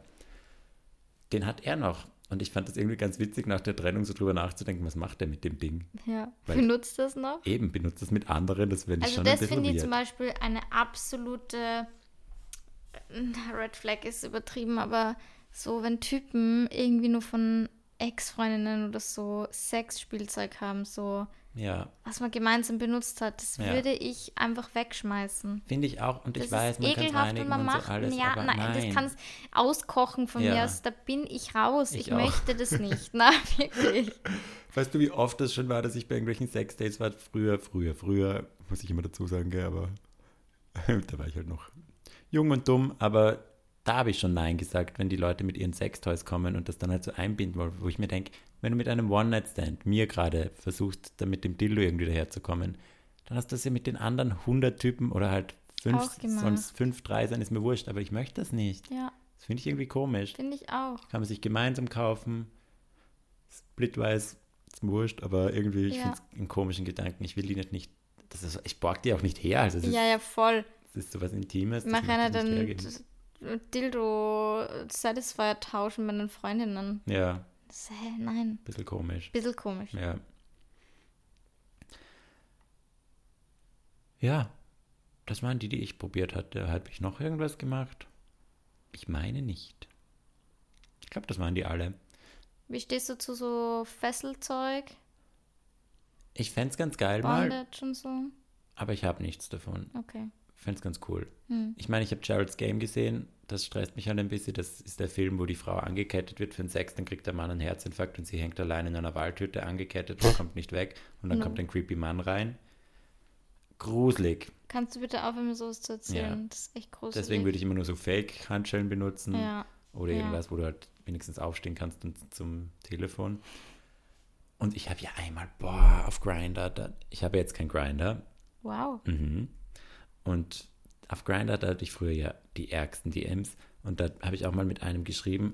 S1: Den hat er noch. Und ich fand das irgendwie ganz witzig, nach der Trennung so drüber nachzudenken, was macht er mit dem Ding?
S2: Ja.
S1: Weil-
S2: Benutzt das noch?
S1: Eben, benutzt das mit anderen, das wäre ich
S2: Also
S1: schon
S2: das
S1: ein bisschen
S2: finde ich zum Beispiel eine absolute Red Flag ist übertrieben, aber so wenn Typen irgendwie nur von Ex-Freundinnen oder so Sexspielzeug haben, so
S1: Ja,
S2: was man gemeinsam benutzt hat, das
S1: Ja.
S2: würde ich einfach wegschmeißen.
S1: finde ich auch. Und
S2: Das
S1: ich weiß, man kann es reinigen
S2: und man
S1: und
S2: macht,
S1: so alles,
S2: ja, nein,
S1: nein.
S2: das kann es auskochen von
S1: Ja.
S2: mir aus, da bin ich raus.
S1: Ich
S2: Ich, möchte das nicht. Na, wirklich.
S1: Weißt du, wie oft das schon war, dass ich bei irgendwelchen Sexdates war? Früher, früher, früher, muss ich immer dazu sagen, gell, aber da war ich halt noch jung und dumm, aber da habe ich schon Nein gesagt, wenn die Leute mit ihren Sextoys kommen und das dann halt so einbinden wollen, wo ich mir denke, wenn du mit einem One-Night-Stand mir gerade versuchst, da mit dem Dildo irgendwie daherzukommen, dann hast du das ja mit den anderen 100 Typen oder halt fünf, sonst fünf, drei sein, ist mir wurscht, aber ich möchte das nicht.
S2: Ja,
S1: Das finde ich irgendwie komisch.
S2: finde ich auch.
S1: Kann man sich gemeinsam kaufen. Splitwise ist mir wurscht, aber irgendwie, ich
S2: Ja.
S1: finde es einen komischen Gedanken. Ich will die nicht, nicht das ist, ich borg die auch nicht her. Also
S2: Ja, ja, voll.
S1: Das ist sowas Intimes. das
S2: Mach einer dann
S1: hergeben.
S2: D- Dildo Satisfier tauschen mit den Freundinnen.
S1: Ja,
S2: Das, hä, nein.
S1: bisschen komisch.
S2: Bisschen komisch.
S1: Ja. Ja, das waren die, die ich probiert hatte. Habe ich noch irgendwas gemacht? Ich meine nicht. Ich glaube, das waren die alle.
S2: Wie stehst du zu so Fesselzeug,
S1: Ich fände es ganz geil mal,
S2: Bondage und so?
S1: aber ich habe nichts davon.
S2: Okay.
S1: Fände es ganz cool.
S2: Hm.
S1: Ich meine, ich habe Gerald's Game gesehen. Das stresst mich halt ein bisschen. Das ist der Film, wo die Frau angekettet wird für den Sex. Dann kriegt der Mann einen Herzinfarkt und sie hängt allein in einer Waldhütte angekettet und kommt nicht weg. Und dann
S2: No.
S1: kommt ein creepy Mann rein. Gruselig.
S2: Kannst du bitte aufhören, mir sowas zu erzählen?
S1: Ja.
S2: Das ist echt gruselig.
S1: Deswegen würde ich immer nur so Fake-Handschellen benutzen.
S2: Ja.
S1: Oder
S2: Ja.
S1: irgendwas, wo du halt wenigstens aufstehen kannst und zum Telefon. Und ich habe ja einmal, boah, auf Grinder. Ich habe jetzt kein Grinder.
S2: Wow.
S1: Mhm. Und auf Grindr, da hatte ich früher ja die ärgsten DMs. Und da habe ich auch mal mit einem geschrieben,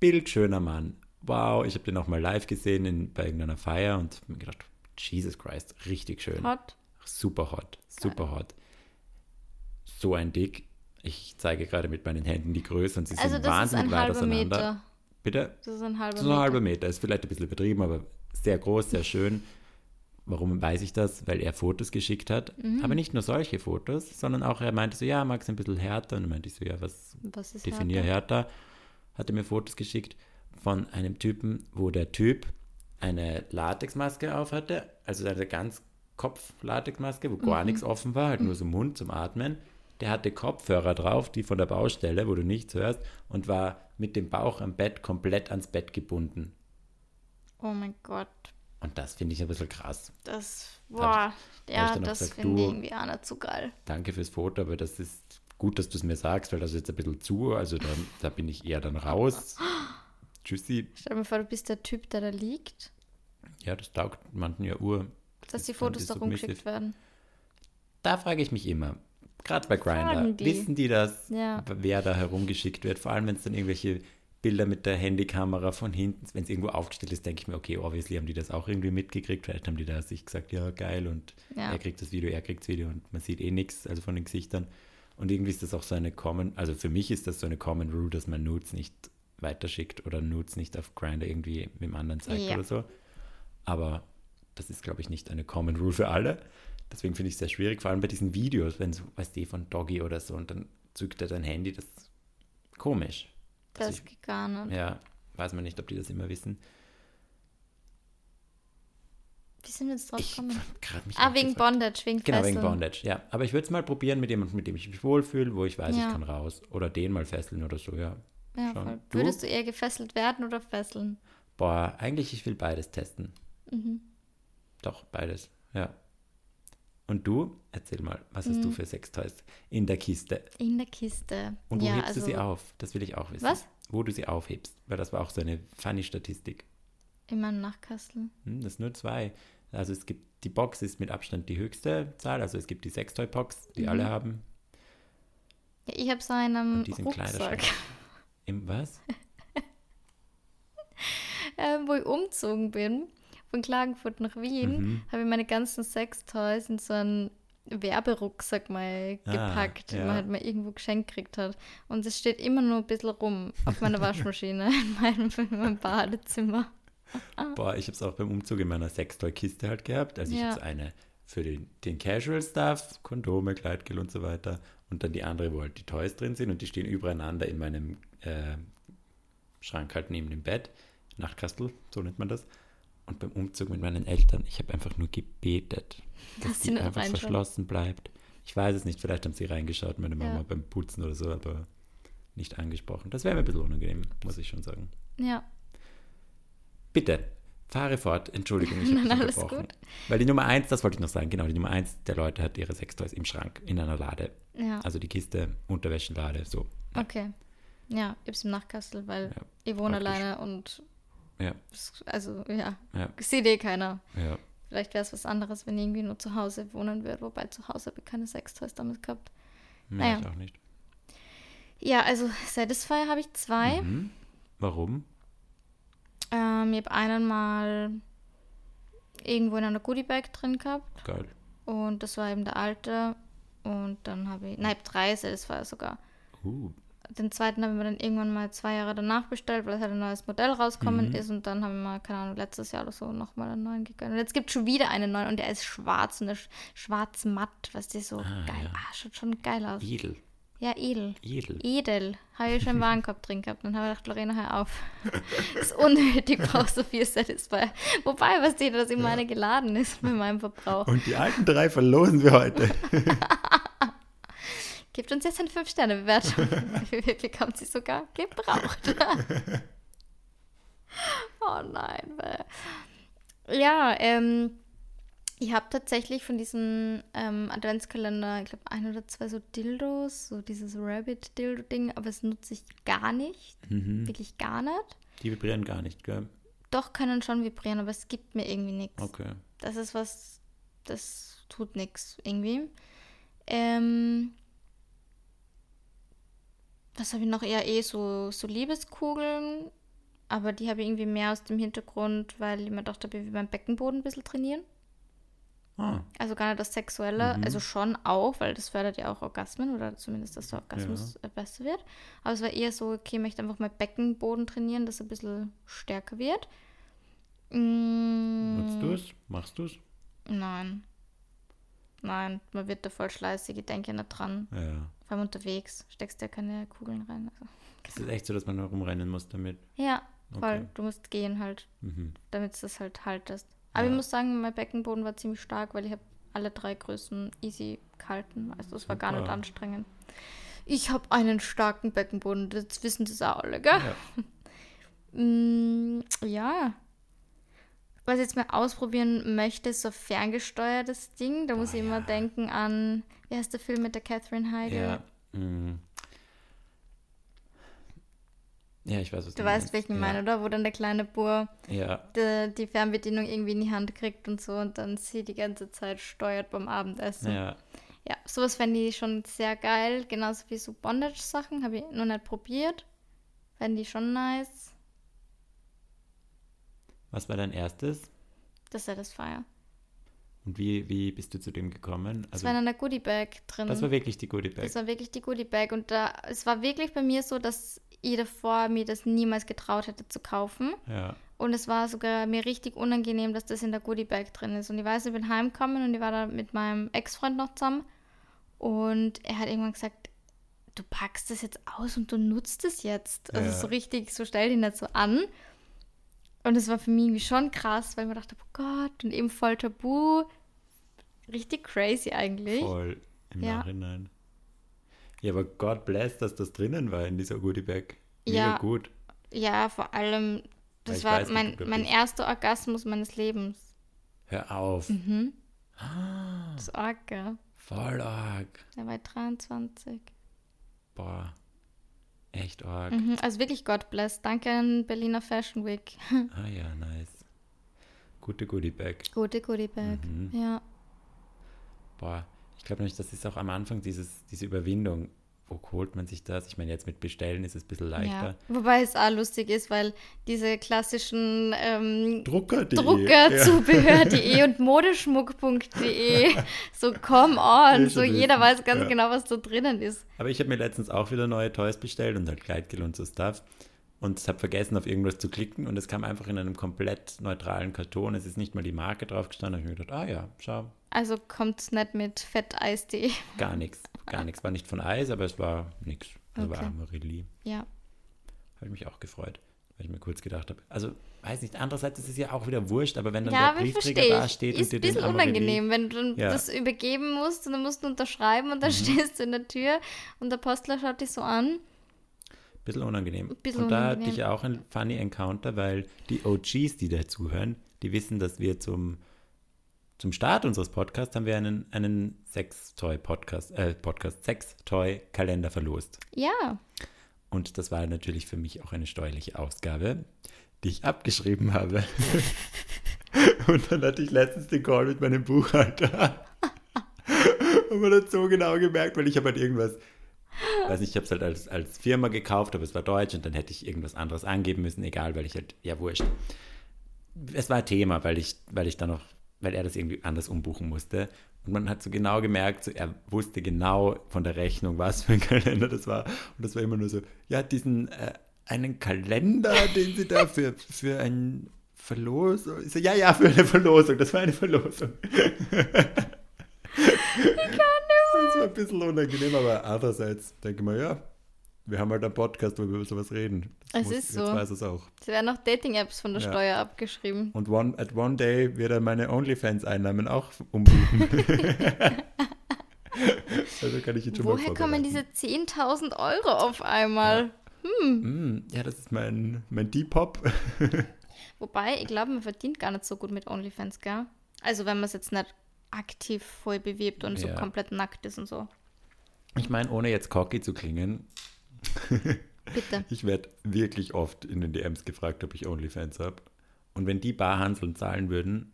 S1: bildschöner Mann. Wow, ich habe den auch mal live gesehen in, bei irgendeiner Feier und mir gedacht, Jesus Christ, richtig schön.
S2: Hot.
S1: Super hot, super hot. So ein Dick. Ich zeige gerade mit meinen Händen die Größe und sie
S2: Also
S1: sind
S2: das ist
S1: wahnsinnig
S2: ein
S1: weit
S2: halber
S1: auseinander.
S2: Meter.
S1: Bitte?
S2: Das ist ein halber
S1: So ein
S2: Meter.
S1: halber Meter. Ist vielleicht ein bisschen übertrieben, aber sehr groß, sehr schön. Warum weiß ich das? Weil er Fotos geschickt hat.
S2: Mhm.
S1: Aber nicht nur solche Fotos, sondern auch er meinte so, ja, mag es ein bisschen härter. Und dann meinte ich so, ja, was
S2: Was
S1: definier
S2: härter?
S1: härter? Hat er mir Fotos geschickt von einem Typen, wo der Typ eine Latexmaske auf hatte, also eine ganz Kopf-Latexmaske, wo
S2: Mhm.
S1: gar nichts offen war, halt nur so Mund zum Atmen. Der hatte Kopfhörer drauf, die von der Baustelle, wo du nichts hörst, und war mit dem Bauch am Bett komplett ans Bett gebunden.
S2: Oh mein Gott.
S1: Und das finde ich ein bisschen krass.
S2: Das,
S1: Da
S2: boah,
S1: ich
S2: ja,
S1: dann
S2: das
S1: gesagt,
S2: finde ich irgendwie auch nicht so geil.
S1: Danke fürs Foto, aber das ist gut, dass du es mir sagst, weil das ist jetzt ein bisschen zu, also da, da bin ich eher dann raus. Tschüssi.
S2: Stell dir mal vor, du bist der Typ, der da liegt,
S1: Ja, das taugt manchen ja Uhr.
S2: dass die
S1: dann
S2: Fotos da rumgeschickt werden.
S1: Da frage ich mich immer, gerade bei Grindr, wissen die das,
S2: Ja.
S1: wer da herumgeschickt wird? Vor allem, wenn es dann irgendwelche Bilder mit der Handykamera von hinten, wenn es irgendwo aufgestellt ist, denke ich mir, okay, obviously haben die das auch irgendwie mitgekriegt. Vielleicht haben die da sich gesagt, ja, geil, und
S2: Ja.
S1: er kriegt das Video, er kriegt das Video und man sieht eh nichts, also von den Gesichtern. Und irgendwie ist das auch so eine Common, also für mich ist das so eine Common Rule, dass man Nudes nicht weiterschickt oder Nudes nicht auf Grindr irgendwie mit dem anderen zeigt
S2: Ja.
S1: oder so. Aber das ist, glaube ich, nicht eine Common Rule für alle. Deswegen finde ich es sehr schwierig, vor allem bei diesen Videos, wenn so, weißt du, von Doggy oder so und dann zückt er dein Handy, das ist komisch.
S2: Das
S1: Also
S2: geht gar nicht.
S1: Ja, weiß man nicht, ob die das immer wissen.
S2: Wie sind wir jetzt drauf
S1: Ich
S2: gekommen? Ah, wegen
S1: gefragt.
S2: Bondage, wegen
S1: Genau,
S2: Fesseln.
S1: wegen Bondage, ja. Aber ich würde es mal probieren mit jemandem, mit dem ich mich wohlfühle, wo ich weiß,
S2: Ja.
S1: ich kann raus. Oder den mal fesseln oder so, ja.
S2: Ja, voll.
S1: Du?
S2: Würdest du eher gefesselt werden oder fesseln?
S1: Boah, eigentlich, ich will beides testen.
S2: Mhm.
S1: Doch, beides, ja. Und du? Erzähl mal, was hast du
S2: Mhm.
S1: für Sextoys in der Kiste?
S2: In der Kiste.
S1: Und wo
S2: ja,
S1: hebst
S2: also
S1: du sie auf? Das will ich auch wissen.
S2: Was?
S1: Wo du sie aufhebst. Weil das war auch so eine funny Statistik.
S2: in meinem Nachkastel.
S1: Hm, das sind nur zwei. Also es gibt, die Box ist mit Abstand die höchste Zahl. Also es gibt die Sextoy-Box, die
S2: Mhm.
S1: alle haben.
S2: Ja, ich habe so einen
S1: Und die sind
S2: Rucksack.
S1: Im was?
S2: ähm, wo ich umgezogen bin, von Klagenfurt nach Wien,
S1: Mhm.
S2: habe ich meine ganzen Sextoys in so einen Werberucksack mal
S1: Ah,
S2: gepackt, den
S1: ja.
S2: man halt mal irgendwo geschenkt gekriegt hat. Und es steht immer nur ein bisschen rum auf meiner Waschmaschine in meinem, in meinem Badezimmer.
S1: Boah, ich habe es auch beim Umzug in meiner Sextoy-Kiste halt gehabt. Also ich
S2: Ja.
S1: habe eine für den, den Casual-Stuff, Kondome, Kleidgel und so weiter. Und dann die andere, wo halt die Toys drin sind. Und die stehen übereinander in meinem äh, Schrank halt neben dem Bett. Nachtkastel, so nennt man das. Und beim Umzug mit meinen Eltern, ich habe einfach nur gebetet, dass
S2: Dass sie
S1: die einfach verschlossen bleibt. Ich weiß es nicht, vielleicht haben sie reingeschaut, meine Mama
S2: Ja.
S1: beim Putzen oder so, aber nicht angesprochen. Das wäre mir ein bisschen unangenehm, muss ich schon sagen.
S2: Ja.
S1: Bitte, fahre fort. Entschuldigung, ich habe dich
S2: alles
S1: unterbrochen.
S2: gut.
S1: Weil die Nummer eins, das wollte ich noch sagen, genau, die Nummer eins der Leute hat ihre Sextoys im Schrank, in einer Lade.
S2: Ja.
S1: Also die Kiste, Unterwäschenlade, so.
S2: Okay. Ja, ich hab's im Nachkastel, weil
S1: Ja,
S2: ich wohne
S1: praktisch.
S2: alleine und
S1: Ja,
S2: also ja,
S1: ja,
S2: sieht eh keiner.
S1: ja.
S2: Vielleicht wäre es was anderes, wenn ich irgendwie nur zu Hause wohnen würde, wobei zu Hause habe ich keine Sextoys damit gehabt.
S1: Mehr
S2: Naja.
S1: ich auch nicht.
S2: Ja, also Satisfyer habe ich zwei.
S1: Mhm. Warum?
S2: Ähm, ich habe einen mal irgendwo in einer Goodiebag drin gehabt
S1: Geil.
S2: und das war eben der alte. Und dann habe ich, nein, ich habe drei Satisfyer sogar.
S1: Uh,
S2: Den zweiten haben wir dann irgendwann mal zwei Jahre danach bestellt, weil es halt ein neues Modell rauskommen
S1: Mhm.
S2: ist. Und dann haben wir mal, keine Ahnung, letztes Jahr oder so nochmal einen neuen gegönnt. Und jetzt gibt es schon wieder einen neuen und der ist schwarz und der ist schwarz matt, was die so
S1: Ah,
S2: geil,
S1: ja.
S2: ah, schaut schon geil aus.
S1: edel.
S2: Ja, edel.
S1: Edel.
S2: Edel. Habe ich schon im Warenkorb drin gehabt. Dann habe ich gedacht, Lorena, hör auf. Das ist unnötig, brauchst du viel Satisfyer. Wobei, was steht, dass immer eine geladen ist bei meinem Verbrauch.
S1: Und die alten drei verlosen wir heute.
S2: Gebt uns jetzt eine 5-Sterne-Bewertung. Wir bekommen sie sogar gebraucht. oh nein. Ja, ähm, ich habe tatsächlich von diesem ähm, Adventskalender, ich glaube, ein oder zwei so Dildos, so dieses Rabbit-Dildo-Ding, aber das nutze ich gar nicht.
S1: Mhm.
S2: Wirklich gar nicht.
S1: Die vibrieren gar nicht, gell?
S2: Doch, können schon vibrieren, aber es gibt mir irgendwie nichts.
S1: Okay.
S2: Das ist was, das tut nichts irgendwie. Ähm, was habe ich noch? Eher eh so, so Liebeskugeln. Aber die habe ich irgendwie mehr aus dem Hintergrund, weil ich mir dachte, ich will beim Beckenboden ein bisschen trainieren.
S1: Ah,
S2: Also gar nicht das Sexuelle,
S1: Mhm.
S2: also schon auch, weil das fördert ja auch Orgasmen oder zumindest, dass der Orgasmus äh, besser wird. Aber es war eher so, okay, ich möchte einfach mal Beckenboden trainieren, dass er ein bisschen stärker wird. Mm,
S1: nutzt du es? Machst du es?
S2: Nein. Nein, man wird da voll schleißig, ich denke nicht dran.
S1: Ja.
S2: Vor allem unterwegs steckst du ja keine Kugeln rein. Also.
S1: Es ist echt so, dass man herumrennen muss damit.
S2: Ja, voll.
S1: Okay.
S2: Du musst gehen halt,
S1: Mhm.
S2: damit du das halt haltest. Aber
S1: Ja.
S2: ich muss sagen, mein Beckenboden war ziemlich stark, weil ich habe alle drei Größen easy gehalten. Also es war gar nicht anstrengend. Ich habe einen starken Beckenboden, das wissen das auch alle, gell?
S1: Ja.
S2: Mm, ja. Was ich jetzt mal ausprobieren möchte, ist so ein ferngesteuertes Ding. Da muss
S1: Boah,
S2: ich immer
S1: ja.
S2: denken an, wie heißt der Film mit der Catherine Heigl?
S1: Ja. mm. Ja, ich weiß, was
S2: Du
S1: du
S2: weißt, welchen ich
S1: ja.
S2: meine, oder? Wo dann der kleine Bur
S1: Ja,
S2: die, die Fernbedienung irgendwie in die Hand kriegt und so und dann sie die ganze Zeit steuert beim Abendessen.
S1: ja.
S2: Ja, sowas fände ich schon sehr geil. Genauso wie so Bondage-Sachen. Habe ich noch nicht probiert. Fände ich schon nice.
S1: Was war dein erstes?
S2: Das Satisfier.
S1: Und wie, wie bist du zu dem gekommen?
S2: Das
S1: Also,
S2: war in einer Goodie-Bag drin.
S1: das war wirklich die Goodie Bag.
S2: Das war wirklich die Goodie-Bag. Und da, es war wirklich bei mir so, dass ich davor mir das niemals getraut hätte zu kaufen.
S1: Ja.
S2: Und es war sogar mir richtig unangenehm, dass das in der Goodie-Bag drin ist. Und ich weiß, ich bin heimgekommen und ich war da mit meinem Ex-Freund noch zusammen. Und er hat irgendwann gesagt, du packst das jetzt aus und du nutzt es jetzt. Also
S1: Ja.
S2: so richtig, so stell dich nicht so an. Und es war für mich irgendwie schon krass, weil man dachte, oh Gott, und eben voll tabu. Richtig crazy eigentlich.
S1: Voll im
S2: Ja.
S1: Nachhinein. Ja, aber God bless, dass das drinnen war in dieser Goodie Bag. Mega
S2: Ja.
S1: gut.
S2: Ja, vor allem, das
S1: ich
S2: war
S1: weiß,
S2: mein,
S1: da
S2: mein erster Orgasmus meines Lebens.
S1: Hör auf.
S2: Mhm.
S1: Ah,
S2: Das ist arg, gell?
S1: voll arg.
S2: Der war 23.
S1: Boah. Echt arg.
S2: Mhm, also wirklich God bless. Danke an Berliner Fashion Week.
S1: Ah ja, nice. Gute Goodie Bag.
S2: Gute Goodie Bag.
S1: Mhm.
S2: Ja.
S1: Boah, ich glaube nämlich, das ist auch am Anfang dieses, diese Überwindung. Wo holt man sich das? Ich meine, jetzt mit Bestellen ist es ein bisschen leichter.
S2: ja. Wobei es auch lustig ist, weil diese klassischen ähm,
S1: Drucker.de.
S2: Druckerzubehör.de und modeschmuck.de so come on, so jeder
S1: wissen,
S2: weiß ganz
S1: ja.
S2: genau, was da drinnen ist.
S1: Aber ich habe mir letztens auch wieder neue Toys bestellt und halt Kleidgel und so Stuff. Und habe vergessen, auf irgendwas zu klicken und es kam einfach in einem komplett neutralen Karton. Es ist nicht mal die Marke drauf gestanden. Da habe ich mir gedacht, ah ja, schau,
S2: Also kommt's nicht mit Fetteis.de.
S1: gar nichts. Gar nichts. War nicht von Eis, aber es war nichts. Also
S2: Okay.
S1: war Amaryllis.
S2: Ja.
S1: Habe ich mich auch gefreut. weil ich mir kurz gedacht habe. Also, weiß nicht, andererseits ist es ja auch wieder wurscht, aber wenn dann
S2: Ja,
S1: der Briefträger da steht
S2: Ist
S1: und
S2: ein
S1: dir den
S2: bisschen
S1: Amorelie-
S2: unangenehm, wenn du
S1: Ja. Mhm.
S2: das übergeben musst und dann musst du unterschreiben und dann stehst du in der Tür und der Postler schaut dich so an.
S1: Bisschen unangenehm.
S2: Bisschen
S1: und da hatte
S2: unangenehm.
S1: ich auch ein funny Encounter, weil die OGs, die dazuhören, die wissen, dass wir zum, zum Start unseres Podcasts haben wir einen, einen Sextoy-Podcast, äh, Podcast, Sextoy-Kalender verlost.
S2: Ja,
S1: Und das war natürlich für mich auch eine steuerliche Ausgabe, die ich abgeschrieben habe. Und dann hatte ich letztens den Call mit meinem Buchhalter. Und man hat so genau gemerkt, weil ich habe halt irgendwas, weiß nicht, ich habe es halt als, als Firma gekauft, aber es war deutsch und dann hätte ich irgendwas anderes angeben müssen, egal, weil ich halt, ja wurscht. Es war ein Thema, weil ich, weil ich dann noch, weil er das irgendwie anders umbuchen musste. Und man hat so genau gemerkt, so, er wusste genau von der Rechnung, was für ein Kalender das war. Und das war immer nur so, ja, diesen äh, einen Kalender, den sie da für, für ein Verlosung. Ich so, ja, ja, für eine Verlosung. Das war eine Verlosung. Das war ein bisschen unangenehm, aber andererseits denke ich mir, ja, wir haben halt einen Podcast, wo wir über sowas reden. Das
S2: Es ist
S1: Jetzt
S2: so.
S1: weiß es auch.
S2: es werden auch Dating-Apps von der
S1: Ja.
S2: Steuer abgeschrieben.
S1: Und one, at one day wird er meine OnlyFans-Einnahmen auch umbuchen. also kann ich jetzt schon
S2: Woher
S1: mal
S2: kommen diese 10.000 Euro auf einmal?
S1: Mm, ja, das ist mein, mein Depop.
S2: Wobei, ich glaube, man verdient gar nicht so gut mit OnlyFans, gell? Also wenn man es jetzt nicht aktiv voll bewirbt und so
S1: Ja.
S2: komplett nackt ist und so.
S1: Ich meine, ohne jetzt cocky zu klingen,
S2: Bitte.
S1: ich werde wirklich oft in den DMs gefragt, ob ich OnlyFans habe. Und wenn die Barhanseln zahlen würden,